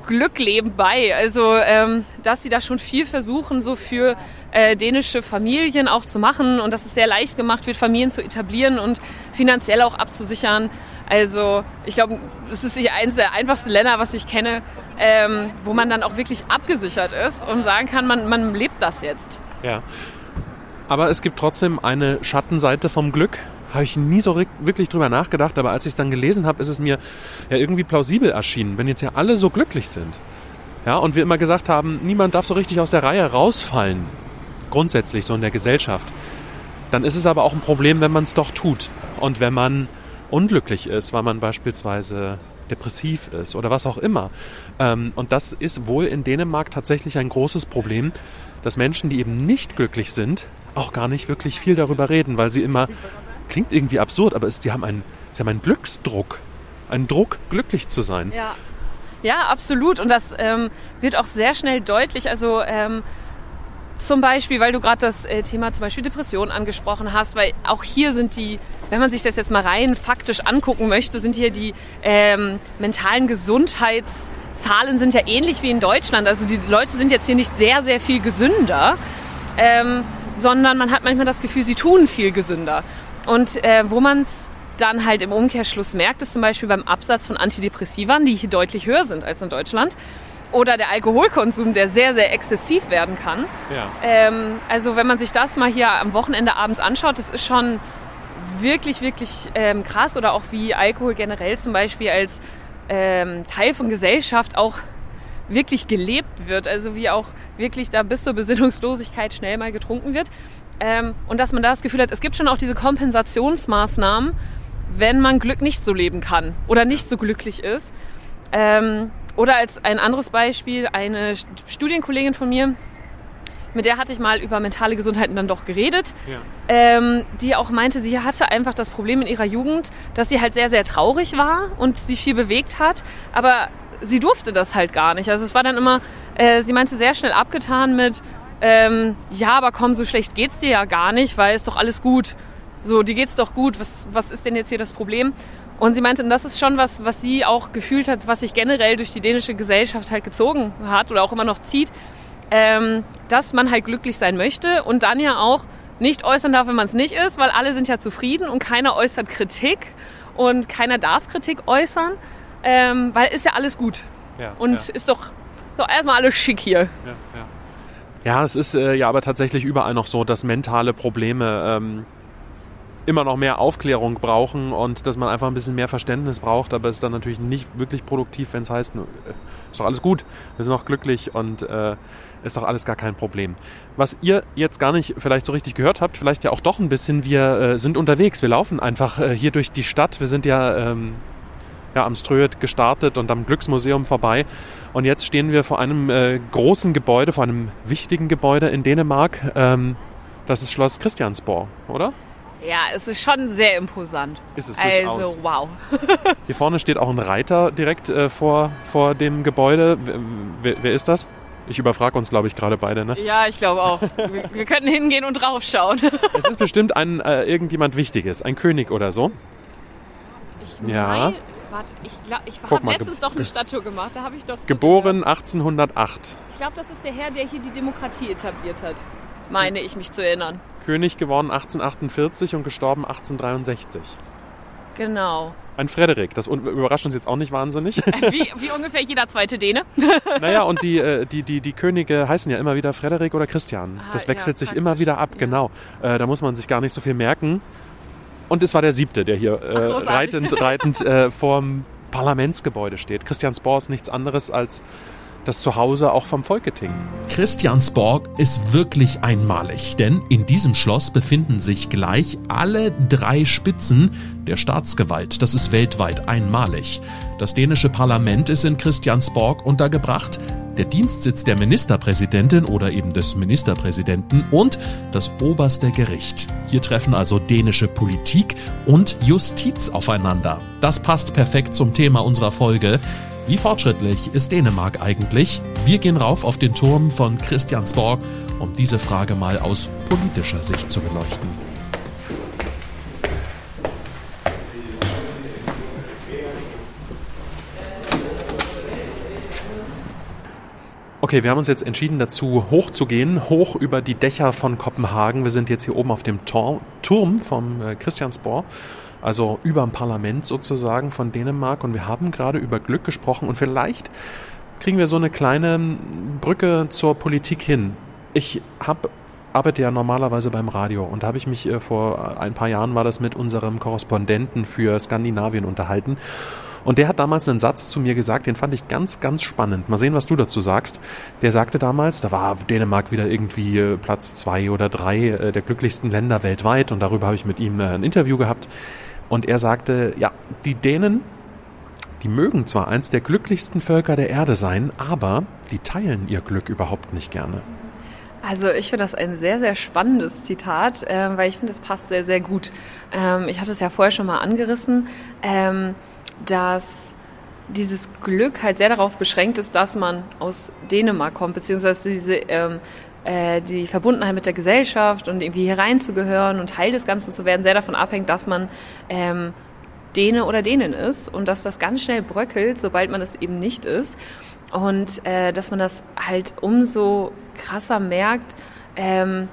Glückleben bei. Also, ähm, dass sie da schon viel versuchen, so für äh, dänische Familien auch zu machen und dass es sehr leicht gemacht wird, Familien zu etablieren und finanziell auch abzusichern. Also ich glaube, es ist eines der einfachsten Länder, was ich kenne, ähm, wo man dann auch wirklich abgesichert ist und sagen kann, man, man lebt das jetzt. Ja. Aber es gibt trotzdem eine Schattenseite vom Glück. Habe ich nie so wirklich drüber nachgedacht, aber als ich es dann gelesen habe, ist es mir ja irgendwie plausibel erschienen, wenn jetzt ja alle so glücklich sind. Ja, und wir immer gesagt haben, niemand darf so richtig aus der Reihe rausfallen. Grundsätzlich so in der Gesellschaft. Dann ist es aber auch ein Problem, wenn man es doch tut. Und wenn man unglücklich ist, weil man beispielsweise depressiv ist oder was auch immer. Ähm, und das ist wohl in Dänemark tatsächlich ein großes Problem, dass Menschen, die eben nicht glücklich sind, auch gar nicht wirklich viel darüber reden, weil sie immer, klingt irgendwie absurd, aber es, die haben einen, sie haben einen Glücksdruck, einen Druck, glücklich zu sein. Ja, ja absolut. Und das ähm, wird auch sehr schnell deutlich. Also ähm, zum Beispiel, weil du gerade das äh, Thema zum Beispiel Depression angesprochen hast, weil auch hier sind die, wenn man sich das jetzt mal rein faktisch angucken möchte, sind hier die ähm, mentalen Gesundheitszahlen sind ja ähnlich wie in Deutschland. Also die Leute sind jetzt hier nicht sehr, sehr viel gesünder, ähm, sondern man hat manchmal das Gefühl, sie tun viel gesünder. Und äh, wo man es dann halt im Umkehrschluss merkt, ist zum Beispiel beim Absatz von Antidepressivern, die hier deutlich höher sind als in Deutschland oder der Alkoholkonsum, der sehr, sehr exzessiv werden kann. Ja. Ähm, also wenn man sich das mal hier am Wochenende abends anschaut, das ist schon wirklich, wirklich ähm, krass. Oder auch wie Alkohol generell zum Beispiel als ähm, Teil von Gesellschaft auch wirklich gelebt wird. Also wie auch wirklich da bis zur Besinnungslosigkeit schnell mal getrunken wird. Ähm, und dass man da das Gefühl hat, es gibt schon auch diese Kompensationsmaßnahmen, wenn man Glück nicht so leben kann oder nicht so glücklich ist. Ähm, oder als ein anderes Beispiel, eine Studienkollegin von mir, mit der hatte ich mal über mentale Gesundheiten dann doch geredet, Ja. ähm, die auch meinte, sie hatte einfach das Problem in ihrer Jugend, dass sie halt sehr, sehr traurig war und sie viel bewegt hat, aber sie durfte das halt gar nicht. Also es war dann immer, äh, sie meinte sehr schnell abgetan mit, ähm, ja, aber komm, so schlecht geht's dir ja gar nicht, weil ist doch alles gut. So, dir geht's doch gut. Was, was ist denn jetzt hier das Problem? Und sie meinte, und das ist schon was, was sie auch gefühlt hat, was sich generell durch die dänische Gesellschaft halt gezogen hat oder auch immer noch zieht, ähm, dass man halt glücklich sein möchte und dann ja auch nicht äußern darf, wenn man es nicht ist, weil alle sind ja zufrieden und keiner äußert Kritik und keiner darf Kritik äußern, ähm, weil ist ja alles gut Ja, und ja. ist doch so erstmal alles schick hier. Ja, ja. ja es ist äh, ja aber tatsächlich überall noch so, dass mentale Probleme ähm, immer noch mehr Aufklärung brauchen und dass man einfach ein bisschen mehr Verständnis braucht, aber es ist dann natürlich nicht wirklich produktiv, wenn es heißt, äh, ist doch alles gut, wir sind auch glücklich und äh, ist doch alles gar kein Problem. Was ihr jetzt gar nicht vielleicht so richtig gehört habt, vielleicht ja auch doch ein bisschen, wir äh, sind unterwegs, wir laufen einfach äh, hier durch die Stadt, wir sind ja ähm, ja, am Ströet gestartet und am Glücksmuseum vorbei. Und jetzt stehen wir vor einem äh, großen Gebäude, vor einem wichtigen Gebäude in Dänemark. Ähm, das ist Schloss Christiansborg, oder? Ja, es ist schon sehr imposant. Ist es Also durchaus. wow. Hier vorne steht auch ein Reiter direkt äh, vor, vor dem Gebäude. Wer, wer, ist das? Ich überfrage uns, glaube ich, gerade beide. Ne? Ja, ich glaube auch. Wir, wir könnten hingehen und draufschauen. Es ist bestimmt ein, äh, irgendjemand Wichtiges, ein König oder so. Ich Ja. mein- warte, ich, glaub, ich habe letztens doch eine Statue gemacht. Da habe ich doch. Geboren 1808. Ich glaube, das ist der Herr, der hier die Demokratie etabliert hat. Meine ich mich zu erinnern. König geworden 1848 und gestorben 1863. Genau. Ein Frederik, das überrascht uns jetzt auch nicht wahnsinnig. Wie, wie ungefähr jeder zweite Däne. Naja, und die, äh, die, die, die Könige heißen ja immer wieder Frederik oder Christian. Ah, Das wechselt ja, sich immer wieder ab, Ja. genau. Äh, da muss man sich gar nicht so viel merken. Und es war der siebte, der hier äh, reitend, reitend äh, vorm Parlamentsgebäude steht. Christiansborg ist nichts anderes als das Zuhause auch vom Folketing. Christiansborg ist wirklich einmalig, denn in diesem Schloss befinden sich gleich alle drei Spitzen der Staatsgewalt. Das ist weltweit einmalig. Das dänische Parlament ist in Christiansborg untergebracht, der Dienstsitz der Ministerpräsidentin oder eben des Ministerpräsidenten und das oberste Gericht. Hier treffen also dänische Politik und Justiz aufeinander. Das passt perfekt zum Thema unserer Folge. Wie fortschrittlich ist Dänemark eigentlich? Wir gehen rauf auf den Turm von Christiansborg, um diese Frage mal aus politischer Sicht zu beleuchten. Okay, wir haben uns jetzt entschieden dazu, hochzugehen, hoch über die Dächer von Kopenhagen. Wir sind jetzt hier oben auf dem Tor Turm vom äh, Christiansborg, also über dem Parlament sozusagen von Dänemark. Und wir haben gerade über Glück gesprochen und vielleicht kriegen wir so eine kleine Brücke zur Politik hin. Ich habe arbeite ja normalerweise beim Radio und da habe ich mich äh, vor ein paar Jahren war das mit unserem Korrespondenten für Skandinavien unterhalten. Und der hat damals einen Satz zu mir gesagt, den fand ich ganz, ganz spannend. Mal sehen, was du dazu sagst. Der sagte damals, da war Dänemark wieder irgendwie äh, Platz zwei oder drei äh, der glücklichsten Länder weltweit und darüber habe ich mit ihm äh, ein Interview gehabt. Und er sagte, ja, die Dänen, die mögen zwar eins der glücklichsten Völker der Erde sein, aber die teilen ihr Glück überhaupt nicht gerne. Also ich finde das ein sehr, sehr spannendes Zitat, ähm, weil ich finde, es passt sehr, sehr gut. Ähm, ich hatte es ja vorher schon mal angerissen, ähm, dass dieses Glück halt sehr darauf beschränkt ist, dass man aus Dänemark kommt, beziehungsweise diese ähm, äh, die Verbundenheit mit der Gesellschaft und irgendwie hier reinzugehören und Teil des Ganzen zu werden, sehr davon abhängt, dass man ähm, Däne oder Dänin ist und dass das ganz schnell bröckelt, sobald man es eben nicht ist. Und äh, dass man das halt umso krasser merkt, ähm,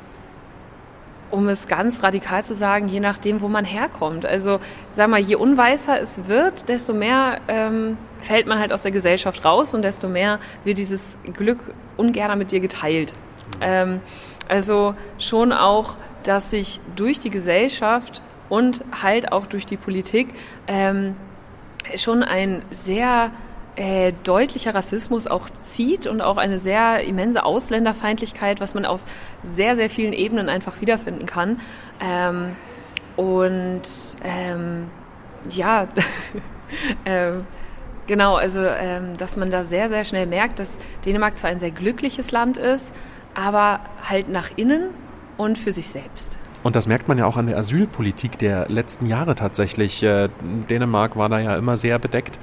um es ganz radikal zu sagen, je nachdem, wo man herkommt. Also sag mal, je unweißer es wird, desto mehr ähm, fällt man halt aus der Gesellschaft raus und desto mehr wird dieses Glück ungern mit dir geteilt. Ähm, also schon auch, dass sich durch die Gesellschaft und halt auch durch die Politik ähm, schon ein sehr äh, deutlicher Rassismus auch zieht und auch eine sehr immense Ausländerfeindlichkeit, was man auf sehr, sehr vielen Ebenen einfach wiederfinden kann. Ähm, und ähm, ja, ähm, genau, also ähm, dass man da sehr, sehr schnell merkt, dass Dänemark zwar ein sehr glückliches Land ist, aber halt nach innen und für sich selbst. Und das merkt man ja auch an der Asylpolitik der letzten Jahre tatsächlich. Äh, Dänemark war da ja immer sehr bedeckt.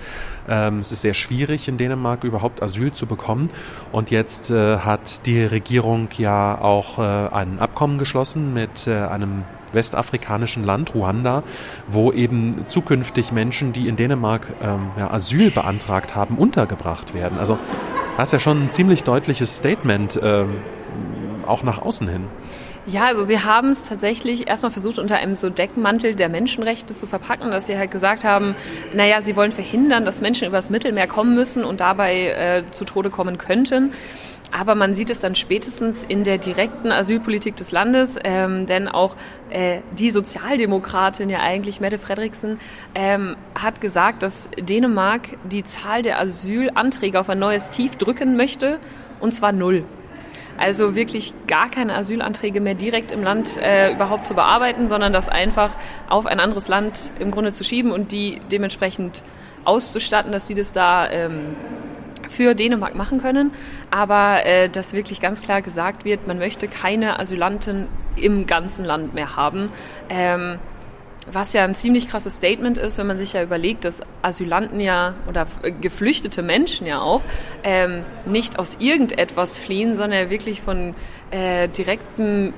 Ähm, es ist sehr schwierig in Dänemark überhaupt Asyl zu bekommen. Und jetzt äh, hat die Regierung ja auch äh, ein Abkommen geschlossen mit einem westafrikanischen Land, Ruanda, wo eben zukünftig Menschen, die in Dänemark ähm, Asyl beantragt haben, untergebracht werden. Also das ist ja schon ein ziemlich deutliches Statement, ähm, auch nach außen hin. Ja, also sie haben es tatsächlich erstmal versucht, unter einem so Deckmantel der Menschenrechte zu verpacken, dass sie halt gesagt haben, naja, sie wollen verhindern, dass Menschen übers Mittelmeer kommen müssen und dabei äh, zu Tode kommen könnten. Aber man sieht es dann spätestens in der direkten Asylpolitik des Landes, ähm, denn auch äh, die Sozialdemokratin, ja eigentlich Mette Frederiksen, ähm, hat gesagt, dass Dänemark die Zahl der Asylanträge auf ein neues Tief drücken möchte, und zwar null. Also wirklich gar keine Asylanträge mehr direkt im Land äh, überhaupt zu bearbeiten, sondern das einfach auf ein anderes Land im Grunde zu schieben und die dementsprechend auszustatten, dass sie das da ähm, für Dänemark machen können. Aber äh, dass wirklich ganz klar gesagt wird, man möchte keine Asylanten im ganzen Land mehr haben. Ähm, was ja ein ziemlich krasses Statement ist, wenn man sich ja überlegt, dass Asylanten ja oder geflüchtete Menschen ja auch ähm, nicht aus irgendetwas fliehen, sondern wirklich von äh, direkten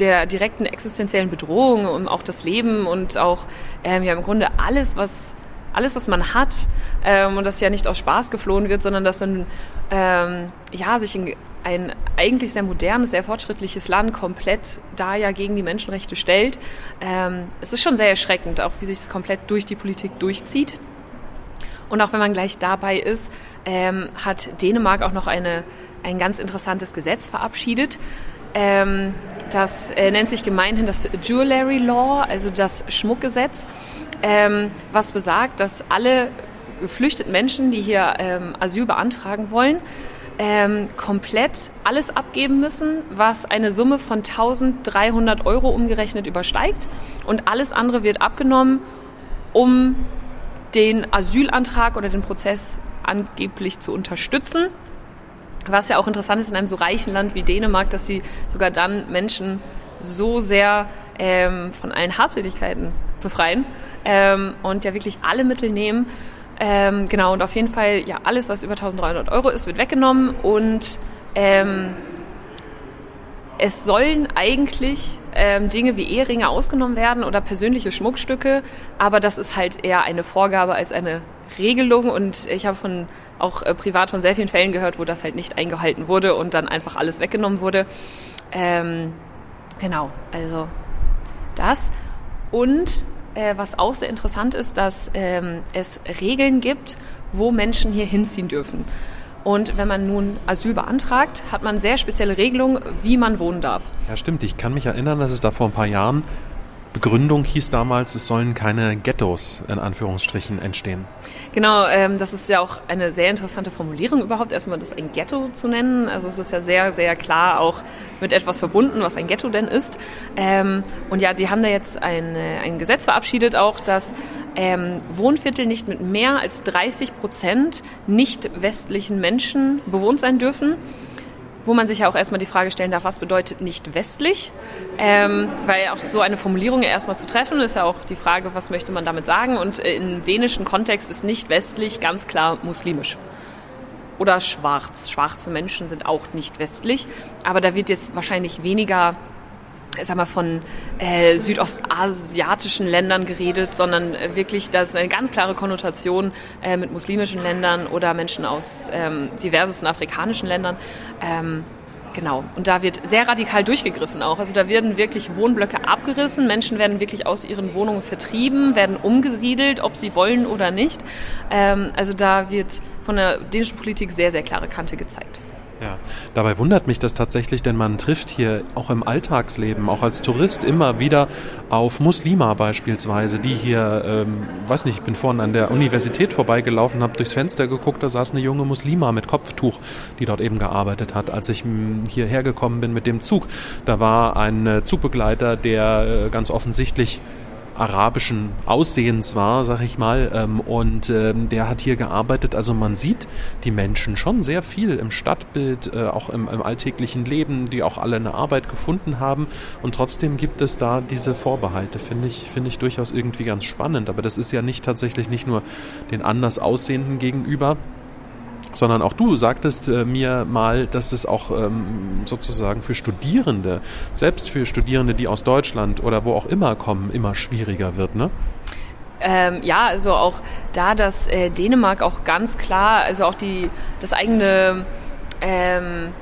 der direkten existenziellen Bedrohung um auch das Leben und auch ähm, ja im Grunde alles, was alles, was man hat ähm, und das ja nicht aus Spaß geflohen wird, sondern dass dann ähm, ja sich in ein eigentlich sehr modernes, sehr fortschrittliches Land komplett da ja gegen die Menschenrechte stellt. Ähm, es ist schon sehr erschreckend, auch wie sich es komplett durch die Politik durchzieht. Und auch wenn man gleich dabei ist, ähm, hat Dänemark auch noch eine, ein ganz interessantes Gesetz verabschiedet. Ähm, das äh, nennt sich gemeinhin das Jewelry Law, also das Schmuckgesetz, ähm, was besagt, dass alle geflüchteten Menschen, die hier ähm, Asyl beantragen wollen, ähm, komplett alles abgeben müssen, was eine Summe von 1300 Euro umgerechnet übersteigt. Und alles andere wird abgenommen, um den Asylantrag oder den Prozess angeblich zu unterstützen. Was ja auch interessant ist in einem so reichen Land wie Dänemark, dass sie sogar dann Menschen so sehr ähm, von allen Habseligkeiten befreien ähm, und ja wirklich alle Mittel nehmen, ähm, genau, und auf jeden Fall, ja, alles, was über 1300 Euro ist, wird weggenommen und ähm, es sollen eigentlich ähm, Dinge wie Eheringe ausgenommen werden oder persönliche Schmuckstücke, aber das ist halt eher eine Vorgabe als eine Regelung und ich habe von auch äh, privat von sehr vielen Fällen gehört, wo das halt nicht eingehalten wurde und dann einfach alles weggenommen wurde. Ähm, genau, also das. Und äh, was auch sehr interessant ist, dass ähm, es Regeln gibt, wo Menschen hier hinziehen dürfen. Und wenn man nun Asyl beantragt, hat man sehr spezielle Regelungen, wie man wohnen darf. Ja, stimmt. Ich kann mich erinnern, dass es da vor ein paar Jahren Begründung hieß damals, es sollen keine Ghettos in Anführungsstrichen entstehen. Genau, ähm, das ist ja auch eine sehr interessante Formulierung überhaupt, erstmal das ein Ghetto zu nennen. Also es ist ja sehr, sehr klar auch mit etwas verbunden, was ein Ghetto denn ist. Ähm, und ja, die haben da jetzt ein, ein Gesetz verabschiedet auch, dass ähm, Wohnviertel nicht mit mehr als 30 Prozent nicht westlichen Menschen bewohnt sein dürfen wo man sich ja auch erstmal die Frage stellen darf, was bedeutet nicht westlich? Ähm, weil auch so eine Formulierung ja erstmal zu treffen, ist ja auch die Frage, was möchte man damit sagen? Und im dänischen Kontext ist nicht westlich ganz klar muslimisch. Oder schwarz. Schwarze Menschen sind auch nicht westlich. Aber da wird jetzt wahrscheinlich weniger sag mal, von äh, südostasiatischen Ländern geredet, sondern äh, wirklich, das ist eine ganz klare Konnotation äh, mit muslimischen Ländern oder Menschen aus ähm, diversesten afrikanischen Ländern. Ähm, Genau. Und da wird sehr radikal durchgegriffen auch. Also da werden wirklich Wohnblöcke abgerissen, Menschen werden wirklich aus ihren Wohnungen vertrieben, werden umgesiedelt, ob sie wollen oder nicht. Ähm, also da wird von der dänischen Politik sehr, sehr klare Kante gezeigt. Ja, dabei wundert mich das tatsächlich, denn man trifft hier auch im Alltagsleben, auch als Tourist immer wieder auf Muslima beispielsweise, die hier, ähm, weiß nicht, ich bin vorhin an der Universität vorbeigelaufen, habe durchs Fenster geguckt, da saß eine junge Muslima mit Kopftuch, die dort eben gearbeitet hat. Als ich hierher gekommen bin mit dem Zug, da war ein äh, Zugbegleiter, der äh, ganz offensichtlich arabischen Aussehens war, sag ich mal. Ähm, und ähm, der hat hier gearbeitet. Also man sieht die Menschen schon sehr viel im Stadtbild, äh, auch im, im alltäglichen Leben, die auch alle eine Arbeit gefunden haben. Und trotzdem gibt es da diese Vorbehalte, finde ich, finde ich durchaus irgendwie ganz spannend. Aber das ist ja nicht tatsächlich nicht nur den anders Aussehenden gegenüber, sondern auch du sagtest äh, mir mal, dass es auch ähm, sozusagen für Studierende, selbst für Studierende, die aus Deutschland oder wo auch immer kommen, immer schwieriger wird, ne? Ähm, ja, also auch da, dass äh, Dänemark auch ganz klar, also auch die das eigene ähm,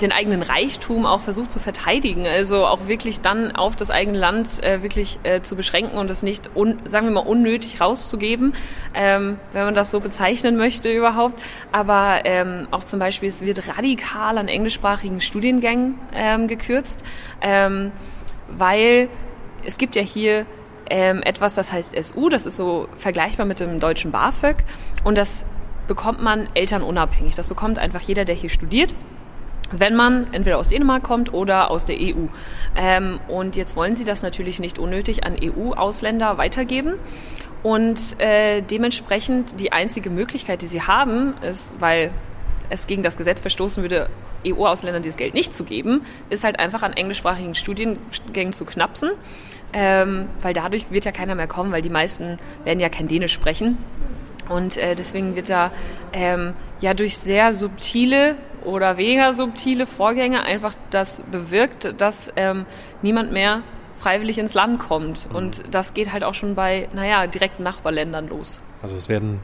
den eigenen Reichtum auch versucht zu verteidigen, also auch wirklich dann auf das eigene Land äh, wirklich äh, zu beschränken und es nicht, un, sagen wir mal, unnötig rauszugeben, ähm, wenn man das so bezeichnen möchte überhaupt. Aber ähm, auch zum Beispiel, es wird radikal an englischsprachigen Studiengängen ähm, gekürzt, ähm, weil es gibt ja hier ähm, etwas, das heißt SU, das ist so vergleichbar mit dem deutschen BAföG und das bekommt man elternunabhängig. Das bekommt einfach jeder, der hier studiert wenn man entweder aus Dänemark kommt oder aus der EU. Ähm, und jetzt wollen sie das natürlich nicht unnötig an EU-Ausländer weitergeben. Und äh, dementsprechend die einzige Möglichkeit, die sie haben, ist, weil es gegen das Gesetz verstoßen würde, EU-Ausländern dieses Geld nicht zu geben, ist halt einfach an englischsprachigen Studiengängen zu knapsen. Ähm, weil dadurch wird ja keiner mehr kommen, weil die meisten werden ja kein Dänisch sprechen. Und äh, deswegen wird da ähm, ja durch sehr subtile oder weniger subtile Vorgänge einfach das bewirkt, dass ähm, niemand mehr freiwillig ins Land kommt. Mhm. Und das geht halt auch schon bei, naja, direkten Nachbarländern los. Also es werden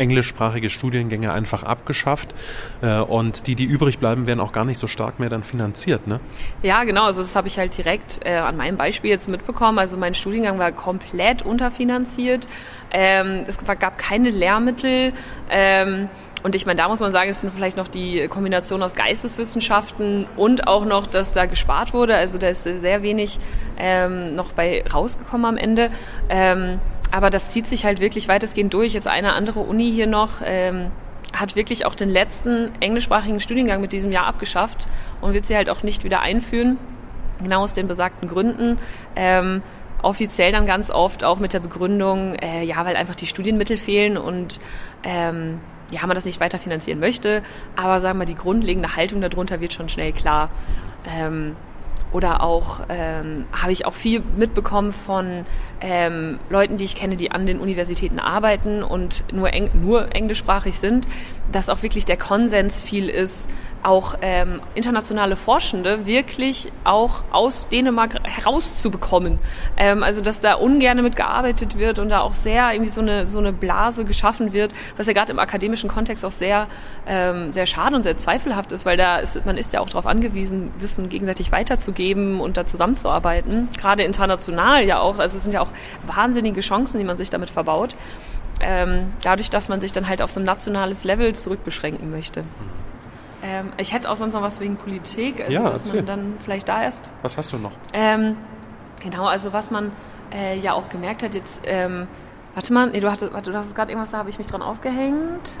englischsprachige Studiengänge einfach abgeschafft äh, und die, die übrig bleiben, werden auch gar nicht so stark mehr dann finanziert, ne? Ja, genau. Also das habe ich halt direkt äh, an meinem Beispiel jetzt mitbekommen. Also mein Studiengang war komplett unterfinanziert. Ähm, es gab keine Lehrmittel. Ähm, und ich meine, da muss man sagen, es sind vielleicht noch die Kombination aus Geisteswissenschaften und auch noch, dass da gespart wurde. Also da ist sehr wenig ähm, noch bei rausgekommen am Ende. Ähm, aber das zieht sich halt wirklich weitestgehend durch. Jetzt eine andere Uni hier noch ähm, hat wirklich auch den letzten englischsprachigen Studiengang mit diesem Jahr abgeschafft und wird sie halt auch nicht wieder einführen. Genau aus den besagten Gründen. Ähm, offiziell dann ganz oft auch mit der Begründung, äh, ja, weil einfach die Studienmittel fehlen und ähm, ja, man das nicht weiter finanzieren möchte, aber sagen wir, die grundlegende Haltung darunter wird schon schnell klar. Ähm, oder auch ähm, habe ich auch viel mitbekommen von ähm, Leuten, die ich kenne, die an den Universitäten arbeiten und nur, eng, nur englischsprachig sind, dass auch wirklich der Konsens viel ist, auch ähm, internationale Forschende wirklich auch aus Dänemark herauszubekommen. Ähm, also dass da ungern mitgearbeitet wird und da auch sehr irgendwie so eine so eine Blase geschaffen wird, was ja gerade im akademischen Kontext auch sehr ähm, sehr schade und sehr zweifelhaft ist, weil da ist man ist ja auch darauf angewiesen, Wissen gegenseitig weiterzugeben und da zusammenzuarbeiten. Gerade international ja auch. Also es sind ja auch wahnsinnige Chancen, die man sich damit verbaut. Ähm, dadurch, dass man sich dann halt auf so ein nationales Level zurückbeschränken möchte. Ähm, ich hätte auch sonst noch was wegen Politik, also ja, dass man dann vielleicht da erst. Was hast du noch? Ähm, genau, also was man äh, ja auch gemerkt hat, jetzt, ähm, warte mal, nee, du hattest, warte, du hast gerade irgendwas, da habe ich mich dran aufgehängt.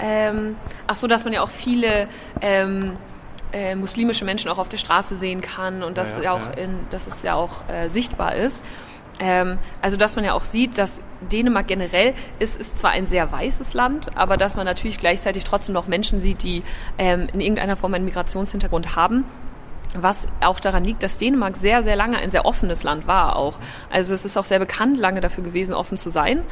Ähm, ach so, dass man ja auch viele ähm, äh, muslimische Menschen auch auf der Straße sehen kann und dass, ja, ja, auch ja. In, dass es ja auch äh, sichtbar ist. Ähm, also dass man ja auch sieht, dass Dänemark generell ist, ist zwar ein sehr weißes Land, aber dass man natürlich gleichzeitig trotzdem noch Menschen sieht, die ähm, in irgendeiner Form einen Migrationshintergrund haben was auch daran liegt, dass Dänemark sehr, sehr lange ein sehr offenes Land war auch. Also es ist auch sehr bekannt lange dafür gewesen, offen zu sein.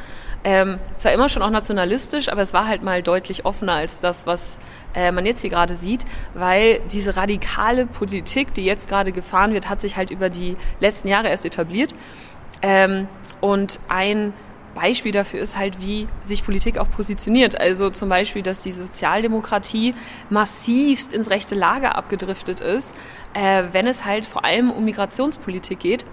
Ähm, zwar immer schon auch nationalistisch, aber es war halt mal deutlich offener als das, was äh, man jetzt hier gerade sieht, weil diese radikale Politik, die jetzt gerade gefahren wird, hat sich halt über die letzten Jahre erst etabliert. Ähm, und ein Beispiel dafür ist halt, wie sich Politik auch positioniert. Also zum Beispiel, dass die Sozialdemokratie massivst ins rechte Lager abgedriftet ist, äh, wenn es halt vor allem um Migrationspolitik geht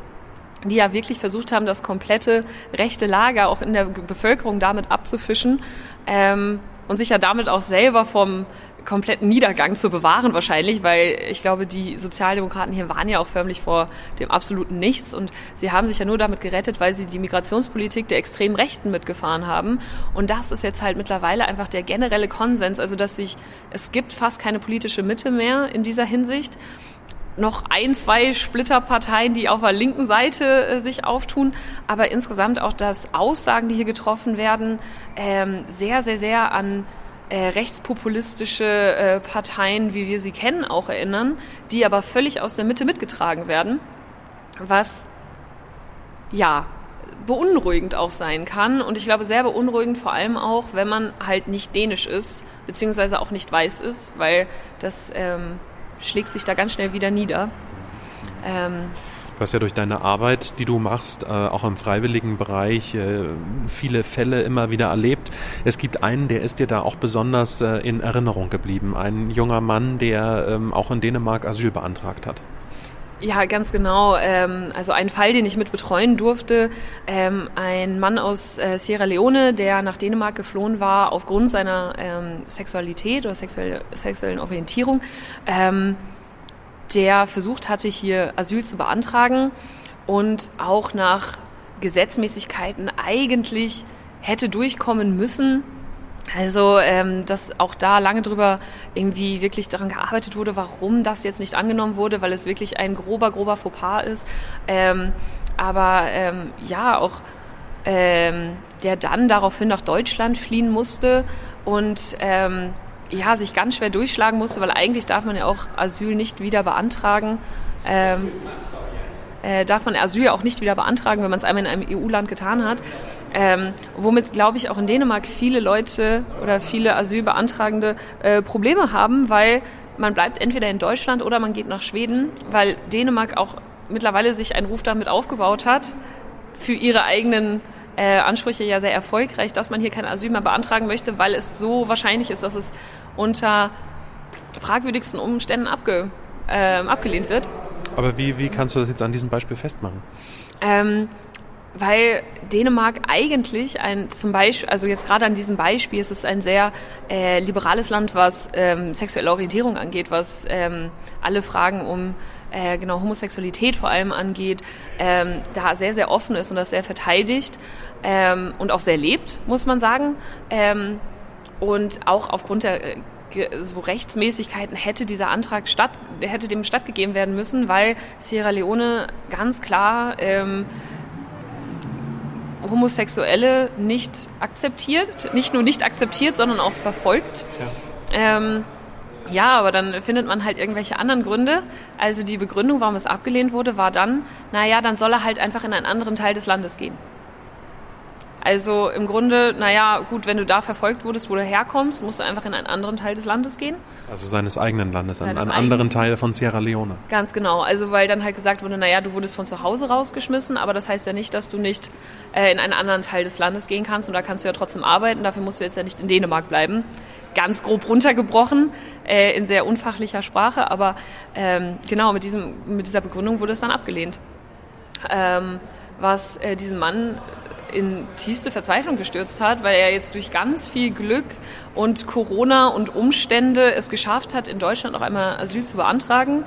die ja wirklich versucht haben, das komplette rechte Lager auch in der Bevölkerung damit abzufischen ähm, und sich ja damit auch selber vom kompletten Niedergang zu bewahren wahrscheinlich, weil ich glaube, die Sozialdemokraten hier waren ja auch förmlich vor dem absoluten Nichts und sie haben sich ja nur damit gerettet, weil sie die Migrationspolitik der extremen Rechten mitgefahren haben. Und das ist jetzt halt mittlerweile einfach der generelle Konsens, also dass sich es gibt fast keine politische Mitte mehr in dieser Hinsicht. Noch ein, zwei Splitterparteien, die auf der linken Seite äh, sich auftun, aber insgesamt auch, dass Aussagen, die hier getroffen werden, ähm, sehr, sehr, sehr an äh, rechtspopulistische äh, Parteien, wie wir sie kennen, auch erinnern, die aber völlig aus der Mitte mitgetragen werden, was ja beunruhigend auch sein kann. Und ich glaube, sehr beunruhigend vor allem auch, wenn man halt nicht dänisch ist, beziehungsweise auch nicht weiß ist, weil das ähm, schlägt sich da ganz schnell wieder nieder. Ähm, Du hast ja durch deine Arbeit, die du machst, äh, auch im freiwilligen Bereich, äh, viele Fälle immer wieder erlebt. Es gibt einen, der ist dir da auch besonders äh, in Erinnerung geblieben. Ein junger Mann, der ähm, auch in Dänemark Asyl beantragt hat. Ja, ganz genau. Ähm, also ein Fall, den ich mit betreuen durfte. Ähm, ein Mann aus Sierra Leone, der nach Dänemark geflohen war aufgrund seiner Sexualität oder sexuellen Orientierung, der versucht hatte, hier Asyl zu beantragen und auch nach Gesetzmäßigkeiten eigentlich hätte durchkommen müssen also, ähm, dass auch da lange drüber irgendwie wirklich daran gearbeitet wurde, warum das jetzt nicht angenommen wurde, weil es wirklich ein grober, grober Fauxpas ist. Ähm, aber ähm, ja, auch ähm, der dann daraufhin nach Deutschland fliehen musste und ähm, ja, sich ganz schwer durchschlagen musste, weil eigentlich darf man ja auch Asyl nicht wieder beantragen. Ähm, äh, darf man Asyl auch nicht wieder beantragen, wenn man es einmal in einem EU-Land getan hat. Ähm, womit, glaube ich, auch in Dänemark viele Leute oder viele Asylbeantragende äh, Probleme haben, weil man bleibt entweder in Deutschland oder man geht nach Schweden, weil Dänemark auch mittlerweile sich einen Ruf damit aufgebaut hat, für ihre eigenen äh, Ansprüche ja sehr erfolgreich, dass man hier kein Asyl mehr beantragen möchte, weil es so wahrscheinlich ist, dass es unter fragwürdigsten Umständen abge, äh, abgelehnt wird. Aber wie, wie kannst du das jetzt an diesem Beispiel festmachen? Ähm, weil Dänemark eigentlich ein zum Beispiel, also jetzt gerade an diesem Beispiel, es ist ein sehr äh, liberales Land, was ähm, sexuelle Orientierung angeht, was ähm, alle Fragen um äh, genau Homosexualität vor allem angeht, ähm, da sehr, sehr offen ist und das sehr verteidigt ähm, und auch sehr lebt, muss man sagen. Ähm, und auch aufgrund der äh, so Rechtsmäßigkeiten hätte dieser Antrag statt, hätte dem stattgegeben werden müssen, weil Sierra Leone ganz klar ähm, Homosexuelle nicht akzeptiert, nicht nur nicht akzeptiert, sondern auch verfolgt. Ja. Ähm, ja, aber dann findet man halt irgendwelche anderen Gründe. Also die Begründung, warum es abgelehnt wurde, war dann, naja, dann soll er halt einfach in einen anderen Teil des Landes gehen. Also im Grunde, naja, gut, wenn du da verfolgt wurdest, wo du herkommst, musst du einfach in einen anderen Teil des Landes gehen. Also seines eigenen Landes, an einen anderen Teil von Sierra Leone. Ganz genau. Also weil dann halt gesagt wurde, naja, du wurdest von zu Hause rausgeschmissen, aber das heißt ja nicht, dass du nicht äh, in einen anderen Teil des Landes gehen kannst und da kannst du ja trotzdem arbeiten. Dafür musst du jetzt ja nicht in Dänemark bleiben. Ganz grob runtergebrochen, äh, in sehr unfachlicher Sprache, aber ähm, genau mit, diesem, mit dieser Begründung wurde es dann abgelehnt. Ähm, was äh, diesen Mann in tiefste Verzweiflung gestürzt hat, weil er jetzt durch ganz viel Glück und Corona und Umstände es geschafft hat, in Deutschland noch einmal Asyl zu beantragen.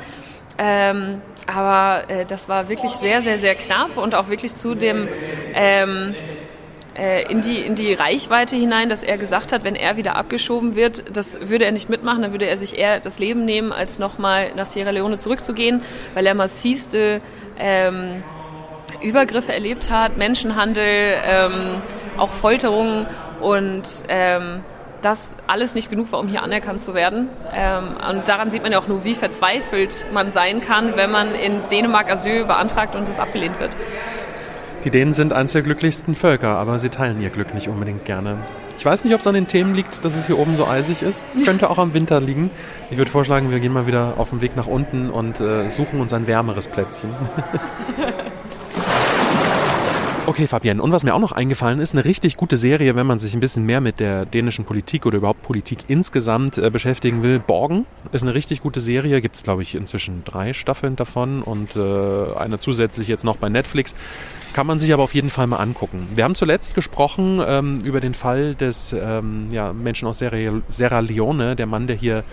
Ähm, aber äh, das war wirklich sehr, sehr, sehr knapp und auch wirklich zu dem ähm, äh, in die in die Reichweite hinein, dass er gesagt hat, wenn er wieder abgeschoben wird, das würde er nicht mitmachen, dann würde er sich eher das Leben nehmen, als nochmal nach Sierra Leone zurückzugehen, weil er massivste ähm, Übergriffe erlebt hat, Menschenhandel, ähm, auch Folterungen und ähm, das alles nicht genug war, um hier anerkannt zu werden. Ähm, und daran sieht man ja auch nur, wie verzweifelt man sein kann, wenn man in Dänemark Asyl beantragt und es abgelehnt wird. Die Dänen sind eines der glücklichsten Völker, aber sie teilen ihr Glück nicht unbedingt gerne. Ich weiß nicht, ob es an den Themen liegt, dass es hier oben so eisig ist. Könnte auch am Winter liegen. Ich würde vorschlagen, wir gehen mal wieder auf den Weg nach unten und äh, suchen uns ein wärmeres Plätzchen. Okay, Fabienne, und was mir auch noch eingefallen ist, eine richtig gute Serie, wenn man sich ein bisschen mehr mit der dänischen Politik oder überhaupt Politik insgesamt äh, beschäftigen will. Borgen ist eine richtig gute Serie, gibt es glaube ich inzwischen drei Staffeln davon und äh, eine zusätzlich jetzt noch bei Netflix. Kann man sich aber auf jeden Fall mal angucken. Wir haben zuletzt gesprochen ähm, über den Fall des ähm, ja, Menschen aus Sierra, Leone, der Mann, der hier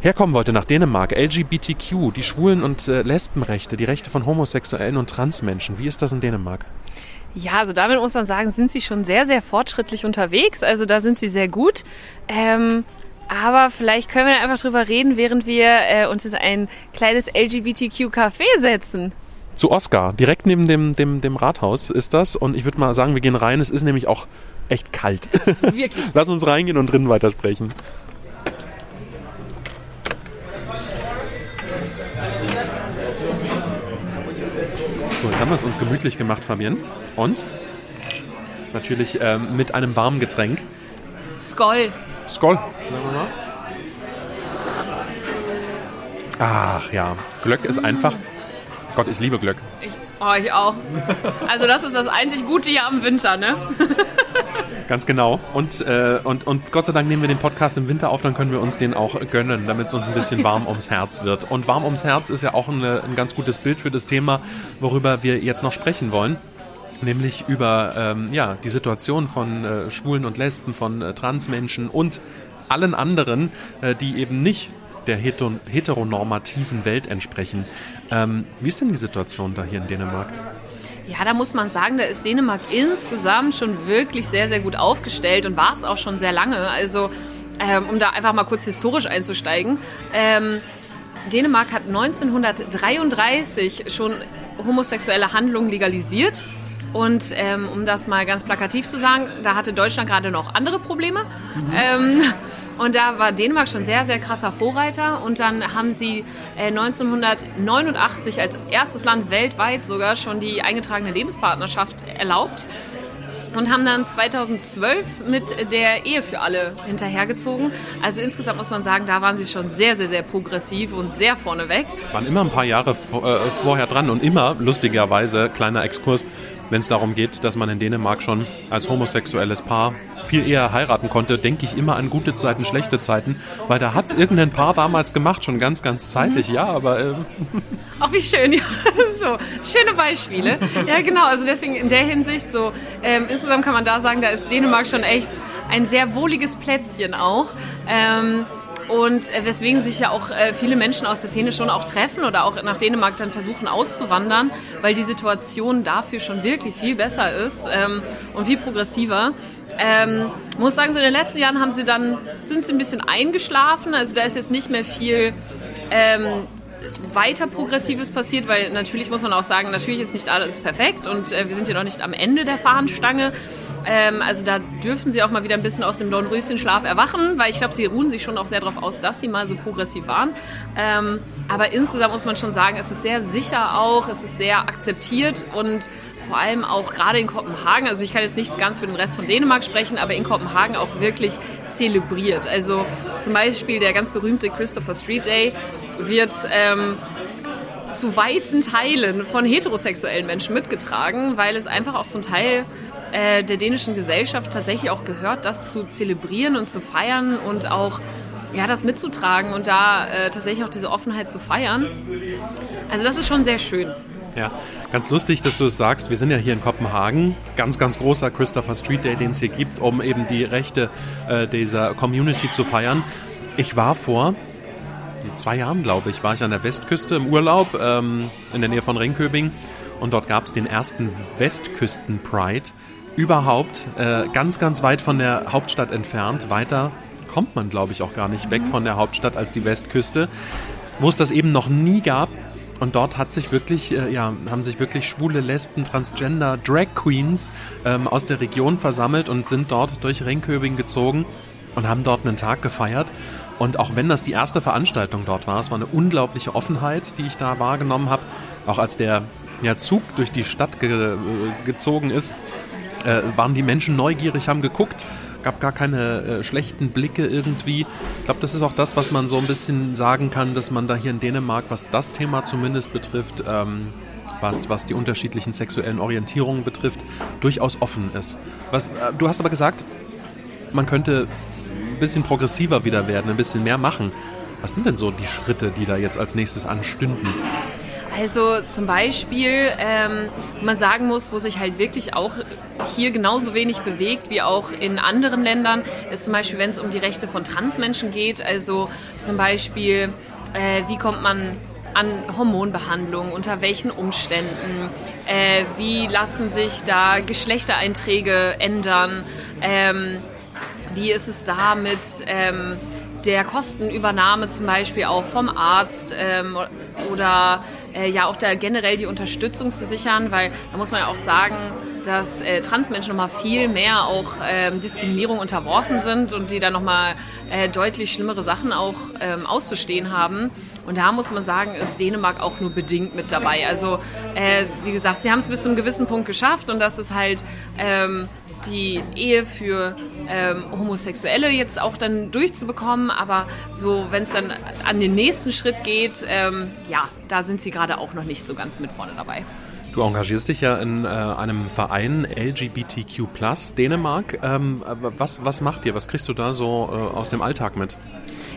herkommen wollte nach Dänemark. LGBTQ, die Schwulen- und äh, Lesbenrechte, die Rechte von Homosexuellen und Transmenschen. Wie ist das in Dänemark? Ja, also damit muss man sagen, sind sie schon sehr, sehr fortschrittlich unterwegs. Also da sind sie sehr gut. Ähm, Aber vielleicht können wir einfach drüber reden, während wir äh, uns in ein kleines LGBTQ-Café setzen. Zu Oscar, direkt neben dem, dem, dem Rathaus ist das. Und ich würde mal sagen, wir gehen rein. Es ist nämlich auch echt kalt. wirklich. Lass uns reingehen und drinnen weitersprechen. So, jetzt haben wir es uns gemütlich gemacht, Fabienne. Und natürlich ähm, mit einem warmen Getränk. Skoll. Skoll, sagen wir mal. Ach ja, Glöck ist einfach. Gott, ich liebe Glöck. Ich, oh, ich auch. Also das ist das einzig Gute hier am Winter, ne? Ganz genau. Und, äh, und, und Gott sei Dank nehmen wir den Podcast im Winter auf, dann können wir uns den auch gönnen, damit es uns ein bisschen warm ums Herz wird. Und warm ums Herz ist ja auch eine, ein ganz gutes Bild für das Thema, worüber wir jetzt noch sprechen wollen nämlich über ähm, ja, die Situation von äh, Schwulen und Lesben, von äh, Transmenschen und allen anderen, äh, die eben nicht der heteronormativen Welt entsprechen. Ähm, wie ist denn die Situation da hier in Dänemark? Ja, da muss man sagen, da ist Dänemark insgesamt schon wirklich sehr, sehr gut aufgestellt und war es auch schon sehr lange. Also, ähm, um da einfach mal kurz historisch einzusteigen. Ähm, Dänemark hat 1933 schon homosexuelle Handlungen legalisiert. Und ähm, um das mal ganz plakativ zu sagen, da hatte Deutschland gerade noch andere Probleme. Mhm. Ähm, und da war Dänemark schon sehr, sehr krasser Vorreiter. Und dann haben sie äh, 1989 als erstes Land weltweit sogar schon die eingetragene Lebenspartnerschaft erlaubt. Und haben dann 2012 mit der Ehe für alle hinterhergezogen. Also insgesamt muss man sagen, da waren sie schon sehr, sehr, sehr progressiv und sehr vorneweg. Waren immer ein paar Jahre äh, vorher dran und immer, lustigerweise, kleiner Exkurs, wenn es darum geht, dass man in Dänemark schon als homosexuelles Paar viel eher heiraten konnte, denke ich immer an gute Zeiten, schlechte Zeiten, weil da hat es irgendein Paar damals gemacht, schon ganz, ganz zeitig, ja, aber... Äh Ach, wie schön, ja, so, schöne Beispiele. Ja, genau, also deswegen in der Hinsicht so, ähm, insgesamt kann man da sagen, da ist Dänemark schon echt ein sehr wohliges Plätzchen auch. Ähm, und äh, weswegen sich ja auch äh, viele Menschen aus der Szene schon auch treffen oder auch nach Dänemark dann versuchen auszuwandern, weil die Situation dafür schon wirklich viel besser ist ähm, und viel progressiver. Ähm, muss sagen, so in den letzten Jahren haben sie dann, sind sie ein bisschen eingeschlafen. Also da ist jetzt nicht mehr viel ähm, weiter Progressives passiert, weil natürlich muss man auch sagen, natürlich ist nicht alles perfekt und äh, wir sind ja noch nicht am Ende der Fahnenstange. Ähm, also da dürfen sie auch mal wieder ein bisschen aus dem Dornröschenschlaf erwachen, weil ich glaube, sie ruhen sich schon auch sehr darauf aus, dass sie mal so progressiv waren. Ähm, aber insgesamt muss man schon sagen, es ist sehr sicher auch, es ist sehr akzeptiert und vor allem auch gerade in Kopenhagen, also ich kann jetzt nicht ganz für den Rest von Dänemark sprechen, aber in Kopenhagen auch wirklich zelebriert. Also zum Beispiel der ganz berühmte Christopher Street Day wird ähm, zu weiten Teilen von heterosexuellen Menschen mitgetragen, weil es einfach auch zum Teil äh, der dänischen Gesellschaft tatsächlich auch gehört, das zu zelebrieren und zu feiern und auch ja, das mitzutragen und da äh, tatsächlich auch diese Offenheit zu feiern. Also das ist schon sehr schön. Ja, ganz lustig, dass du es sagst. Wir sind ja hier in Kopenhagen. Ganz, ganz großer Christopher Street Day, den es hier gibt, um eben die Rechte äh, dieser Community zu feiern. Ich war vor zwei Jahren, glaube ich, war ich an der Westküste im Urlaub ähm, in der Nähe von Ringköbing und dort gab es den ersten Westküsten Pride überhaupt äh, ganz, ganz weit von der Hauptstadt entfernt. Weiter kommt man, glaube ich, auch gar nicht weg von der Hauptstadt als die Westküste, wo es das eben noch nie gab. Und dort hat sich wirklich, äh, ja, haben sich wirklich schwule Lesben, Transgender, Drag Queens ähm, aus der Region versammelt und sind dort durch Ringköbing gezogen und haben dort einen Tag gefeiert. Und auch wenn das die erste Veranstaltung dort war, es war eine unglaubliche Offenheit, die ich da wahrgenommen habe. Auch als der ja, Zug durch die Stadt ge äh, gezogen ist, äh, waren die Menschen neugierig, haben geguckt, gab gar keine äh, schlechten Blicke irgendwie. Ich glaube, das ist auch das, was man so ein bisschen sagen kann, dass man da hier in Dänemark, was das Thema zumindest betrifft, ähm, was, was die unterschiedlichen sexuellen Orientierungen betrifft, durchaus offen ist. Was, äh, du hast aber gesagt, man könnte bisschen progressiver wieder werden, ein bisschen mehr machen. Was sind denn so die Schritte, die da jetzt als nächstes anstünden? Also zum Beispiel, ähm, man sagen muss, wo sich halt wirklich auch hier genauso wenig bewegt wie auch in anderen Ländern, ist zum Beispiel, wenn es um die Rechte von Transmenschen geht. Also zum Beispiel, äh, wie kommt man an Hormonbehandlung, unter welchen Umständen, äh, wie lassen sich da Geschlechtereinträge ändern, ähm, wie ist es da mit... Ähm, der Kostenübernahme zum Beispiel auch vom Arzt ähm, oder äh, ja auch da generell die Unterstützung zu sichern, weil da muss man ja auch sagen, dass äh, Transmenschen nochmal viel mehr auch ähm, Diskriminierung unterworfen sind und die dann nochmal äh, deutlich schlimmere Sachen auch ähm, auszustehen haben. Und da muss man sagen, ist Dänemark auch nur bedingt mit dabei. Also äh, wie gesagt, sie haben es bis zu einem gewissen Punkt geschafft und das ist halt ähm, die Ehe für ähm, Homosexuelle jetzt auch dann durchzubekommen. Aber so, wenn es dann an den nächsten Schritt geht, ähm, ja, da sind sie gerade auch noch nicht so ganz mit vorne dabei. Du engagierst dich ja in äh, einem Verein LGBTQ Dänemark. Ähm, was, was macht ihr? Was kriegst du da so äh, aus dem Alltag mit?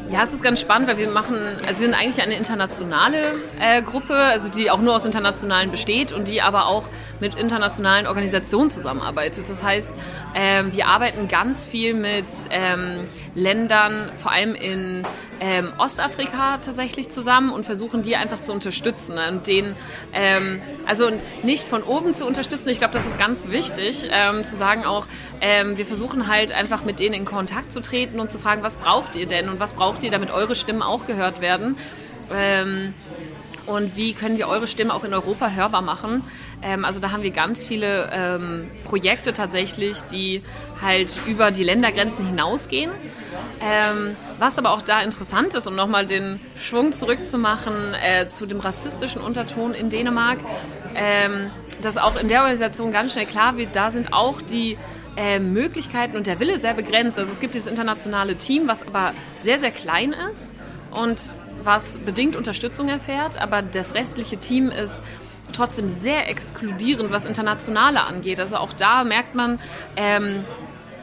Ja, es ist ganz spannend, weil wir machen, also wir sind eigentlich eine internationale äh, Gruppe, also die auch nur aus Internationalen besteht und die aber auch mit internationalen Organisationen zusammenarbeitet. Das heißt, ähm, wir arbeiten ganz viel mit ähm, Ländern, vor allem in ähm, Ostafrika tatsächlich zusammen und versuchen die einfach zu unterstützen ne? und den, ähm, also nicht von oben zu unterstützen. Ich glaube, das ist ganz wichtig, ähm, zu sagen auch, ähm, wir versuchen halt einfach mit denen in Kontakt zu treten und zu fragen, was braucht ihr denn und was braucht ihr, damit eure Stimmen auch gehört werden. Ähm, und wie können wir eure Stimme auch in Europa hörbar machen. Ähm, also da haben wir ganz viele ähm, Projekte tatsächlich, die halt über die Ländergrenzen hinausgehen. Ähm, was aber auch da interessant ist, um nochmal den Schwung zurückzumachen äh, zu dem rassistischen Unterton in Dänemark, ähm, dass auch in der Organisation ganz schnell klar wird, da sind auch die äh, Möglichkeiten und der Wille sehr begrenzt. Also es gibt dieses internationale Team, was aber sehr, sehr klein ist und was bedingt Unterstützung erfährt, aber das restliche Team ist trotzdem sehr exkludierend, was Internationale angeht. Also auch da merkt man, ähm,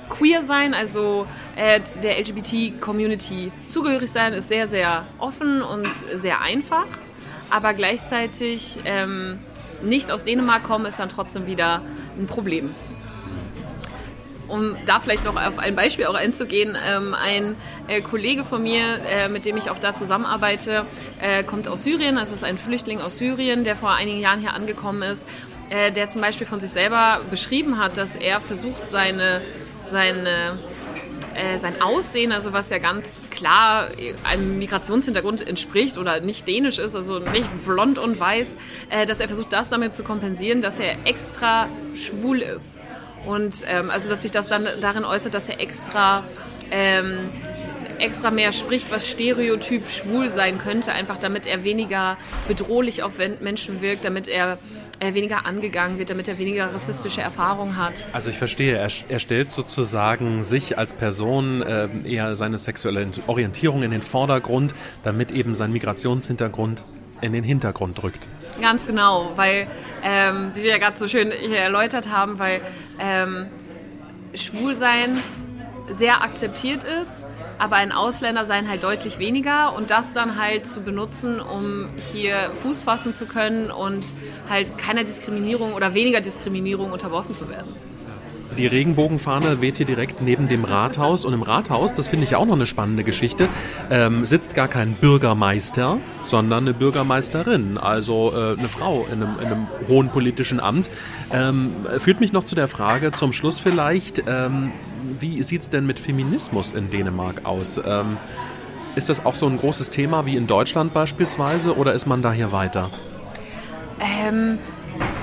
queer sein, also äh, der LGBT-Community zugehörig sein, ist sehr, sehr offen und sehr einfach. Aber gleichzeitig ähm, nicht aus Dänemark kommen, ist dann trotzdem wieder ein Problem um da vielleicht noch auf ein Beispiel auch einzugehen, ähm, ein äh, Kollege von mir, äh, mit dem ich auch da zusammenarbeite, äh, kommt aus Syrien, also ist ein Flüchtling aus Syrien, der vor einigen Jahren hier angekommen ist, äh, der zum Beispiel von sich selber beschrieben hat, dass er versucht, seine, seine äh, sein Aussehen, also was ja ganz klar einem Migrationshintergrund entspricht oder nicht dänisch ist, also nicht blond und weiß, äh, dass er versucht, das damit zu kompensieren, dass er extra schwul ist. Und ähm, also, dass sich das dann darin äußert, dass er extra, ähm, extra mehr spricht, was stereotyp schwul sein könnte, einfach damit er weniger bedrohlich auf Menschen wirkt, damit er er weniger angegangen wird, damit er weniger rassistische Erfahrungen hat. Also ich verstehe, er, er stellt sozusagen sich als Person äh, eher seine sexuelle Orientierung in den Vordergrund, damit eben sein Migrationshintergrund in den Hintergrund drückt. Ganz genau, weil, ähm, wie wir ja gerade so schön hier erläutert haben, weil ähm, Schwulsein sehr akzeptiert ist, aber ein Ausländersein halt deutlich weniger und das dann halt zu benutzen, um hier Fuß fassen zu können und halt keiner Diskriminierung oder weniger Diskriminierung unterworfen zu werden. Die Regenbogenfahne weht hier direkt neben dem Rathaus. Und im Rathaus, das finde ich auch noch eine spannende Geschichte, ähm, sitzt gar kein Bürgermeister, sondern eine Bürgermeisterin, also äh, eine Frau in einem, in einem, hohen politischen Amt. Ähm, führt mich noch zu der Frage zum Schluss vielleicht, ähm, wie sieht es denn mit Feminismus in Dänemark aus? Ähm, ist das auch so ein großes Thema wie in Deutschland beispielsweise oder ist man da hier weiter? Ähm,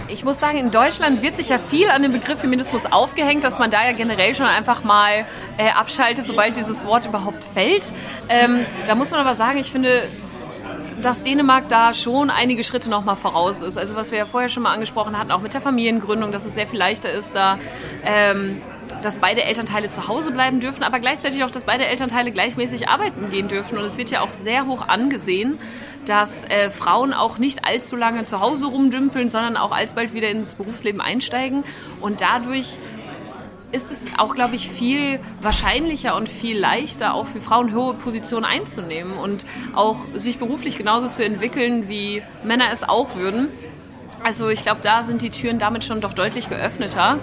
ich muss sagen, in Deutschland wird sich ja viel an dem Begriff Feminismus aufgehängt, dass man da ja generell schon einfach mal äh, abschaltet, sobald dieses Wort überhaupt fällt. Ähm, da muss man aber sagen, ich finde, dass Dänemark da schon einige Schritte noch mal voraus ist. Also was wir ja vorher schon mal angesprochen hatten, auch mit der Familiengründung, dass es sehr viel leichter ist, da ähm, dass beide Elternteile zu Hause bleiben dürfen, aber gleichzeitig auch, dass beide Elternteile gleichmäßig arbeiten gehen dürfen. Und es wird ja auch sehr hoch angesehen, dass äh, Frauen auch nicht allzu lange zu Hause rumdümpeln, sondern auch alsbald wieder ins Berufsleben einsteigen. Und dadurch ist es auch, glaube ich, viel wahrscheinlicher und viel leichter, auch für Frauen hohe Positionen einzunehmen und auch sich beruflich genauso zu entwickeln, wie Männer es auch würden. Also ich glaube, da sind die Türen damit schon doch deutlich geöffneter.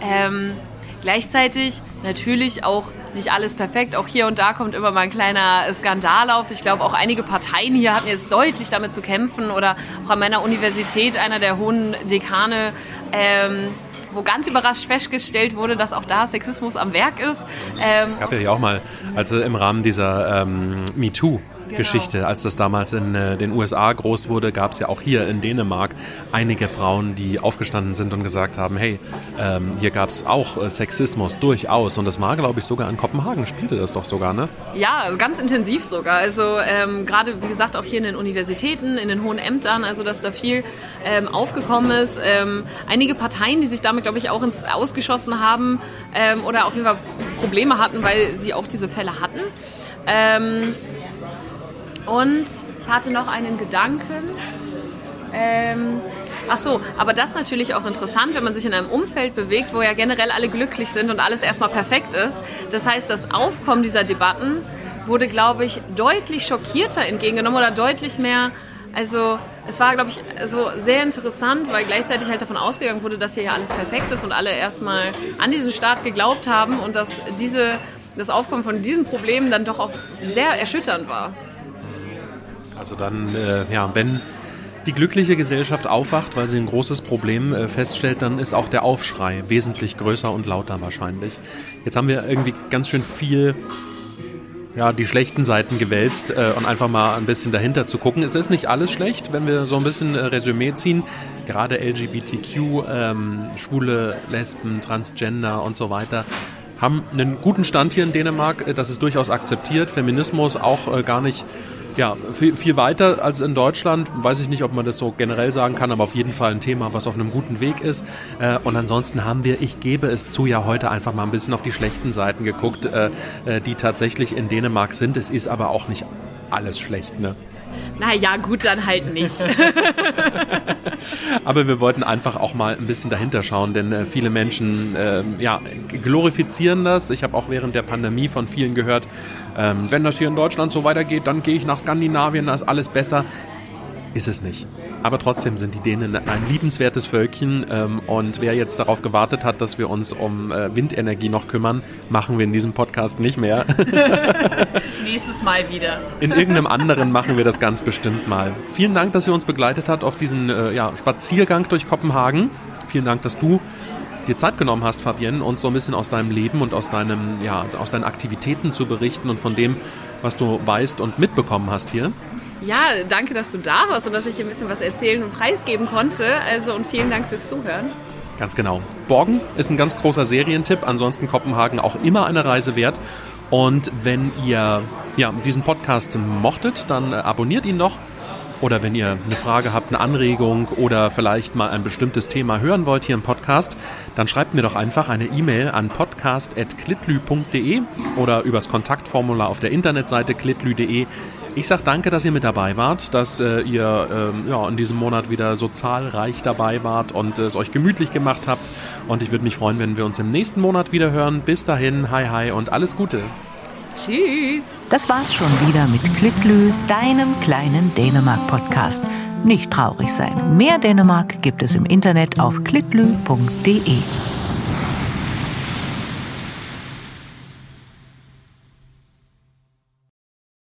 Ähm, gleichzeitig natürlich auch nicht alles perfekt. Auch hier und da kommt immer mal ein kleiner Skandal auf. Ich glaube, auch einige Parteien hier hatten jetzt deutlich damit zu kämpfen oder auch an meiner Universität einer der hohen Dekane ähm, wo ganz überrascht festgestellt wurde, dass auch da Sexismus am Werk ist. Ähm, es gab ja auch mal, also im Rahmen dieser ähm, MeToo. Geschichte. Als das damals in äh, den USA groß wurde, gab es ja auch hier in Dänemark einige Frauen, die aufgestanden sind und gesagt haben, hey, ähm, hier gab es auch äh, Sexismus durchaus. Und das war, glaube ich, sogar in Kopenhagen spielte das doch sogar, ne? Ja, ganz intensiv sogar. Also ähm, gerade, wie gesagt, auch hier in den Universitäten, in den hohen Ämtern, also dass da viel ähm, aufgekommen ist. Ähm, einige Parteien, die sich damit, glaube ich, auch ins Ausgeschossen haben ähm, oder auf jeden Fall Probleme hatten, weil sie auch diese Fälle hatten. Und ich hatte noch einen Gedanken. Ähm, ach so, aber das ist natürlich auch interessant, wenn man sich in einem Umfeld bewegt, wo ja generell alle glücklich sind und alles erstmal perfekt ist. Das heißt, das Aufkommen dieser Debatten wurde, glaube ich, deutlich schockierter entgegengenommen oder deutlich mehr. Also es war, glaube ich, so sehr interessant, weil gleichzeitig halt davon ausgegangen wurde, dass hier ja alles perfekt ist und alle erstmal an diesen Staat geglaubt haben und dass diese, das Aufkommen von diesen Problemen dann doch auch sehr erschütternd war. Also dann, äh, ja, wenn die glückliche Gesellschaft aufwacht, weil sie ein großes Problem äh, feststellt, dann ist auch der Aufschrei wesentlich größer und lauter wahrscheinlich. Jetzt haben wir irgendwie ganz schön viel ja, die schlechten Seiten gewälzt äh, und einfach mal ein bisschen dahinter zu gucken. Es ist nicht alles schlecht, wenn wir so ein bisschen äh, Resümee ziehen. Gerade LGBTQ, ähm, Schwule, Lesben, Transgender und so weiter haben einen guten Stand hier in Dänemark. Äh, das ist durchaus akzeptiert. Feminismus auch äh, gar nicht ja, viel, viel weiter als in Deutschland. Weiß ich nicht, ob man das so generell sagen kann, aber auf jeden Fall ein Thema, was auf einem guten Weg ist. Äh, und ansonsten haben wir, ich gebe es zu, ja heute einfach mal ein bisschen auf die schlechten Seiten geguckt, äh, äh, die tatsächlich in Dänemark sind. Es ist aber auch nicht alles schlecht, ne? Naja, gut, dann halt nicht. Aber wir wollten einfach auch mal ein bisschen dahinter schauen, denn äh, viele Menschen äh, ja, glorifizieren das. Ich habe auch während der Pandemie von vielen gehört, ähm, wenn das hier in Deutschland so weitergeht, dann gehe ich nach Skandinavien, da ist alles besser. Ist es nicht. Aber trotzdem sind die Dänen ein liebenswertes Völkchen. Ähm, und wer jetzt darauf gewartet hat, dass wir uns um äh, Windenergie noch kümmern, machen wir in diesem Podcast nicht mehr. Nächstes Mal wieder. In irgendeinem anderen machen wir das ganz bestimmt mal. Vielen Dank, dass ihr uns begleitet habt auf diesen äh, ja, Spaziergang durch Kopenhagen. Vielen Dank, dass du dir Zeit genommen hast, Fabienne, uns so ein bisschen aus deinem Leben und aus, deinem, ja, aus deinen Aktivitäten zu berichten und von dem, was du weißt und mitbekommen hast hier. Ja, danke, dass du da warst und dass ich hier ein bisschen was erzählen und preisgeben konnte. Also und vielen Dank fürs Zuhören. Ganz genau. Borgen ist ein ganz großer Serientipp. Ansonsten Kopenhagen auch immer eine Reise wert. Und wenn ihr ja, diesen Podcast mochtet, dann abonniert ihn noch oder wenn ihr eine Frage habt, eine Anregung oder vielleicht mal ein bestimmtes Thema hören wollt hier im Podcast, dann schreibt mir doch einfach eine E-Mail an podcast.klitlü.de oder übers Kontaktformular auf der Internetseite klitlü.de. Ich sage danke, dass ihr mit dabei wart, dass äh, ihr äh, ja, in diesem Monat wieder so zahlreich dabei wart und äh, es euch gemütlich gemacht habt. Und ich würde mich freuen, wenn wir uns im nächsten Monat wieder hören. Bis dahin, hi hi und alles Gute. Tschüss. Das war's schon wieder mit Klitlü, deinem kleinen Dänemark-Podcast. Nicht traurig sein. Mehr Dänemark gibt es im Internet auf klitlü.de.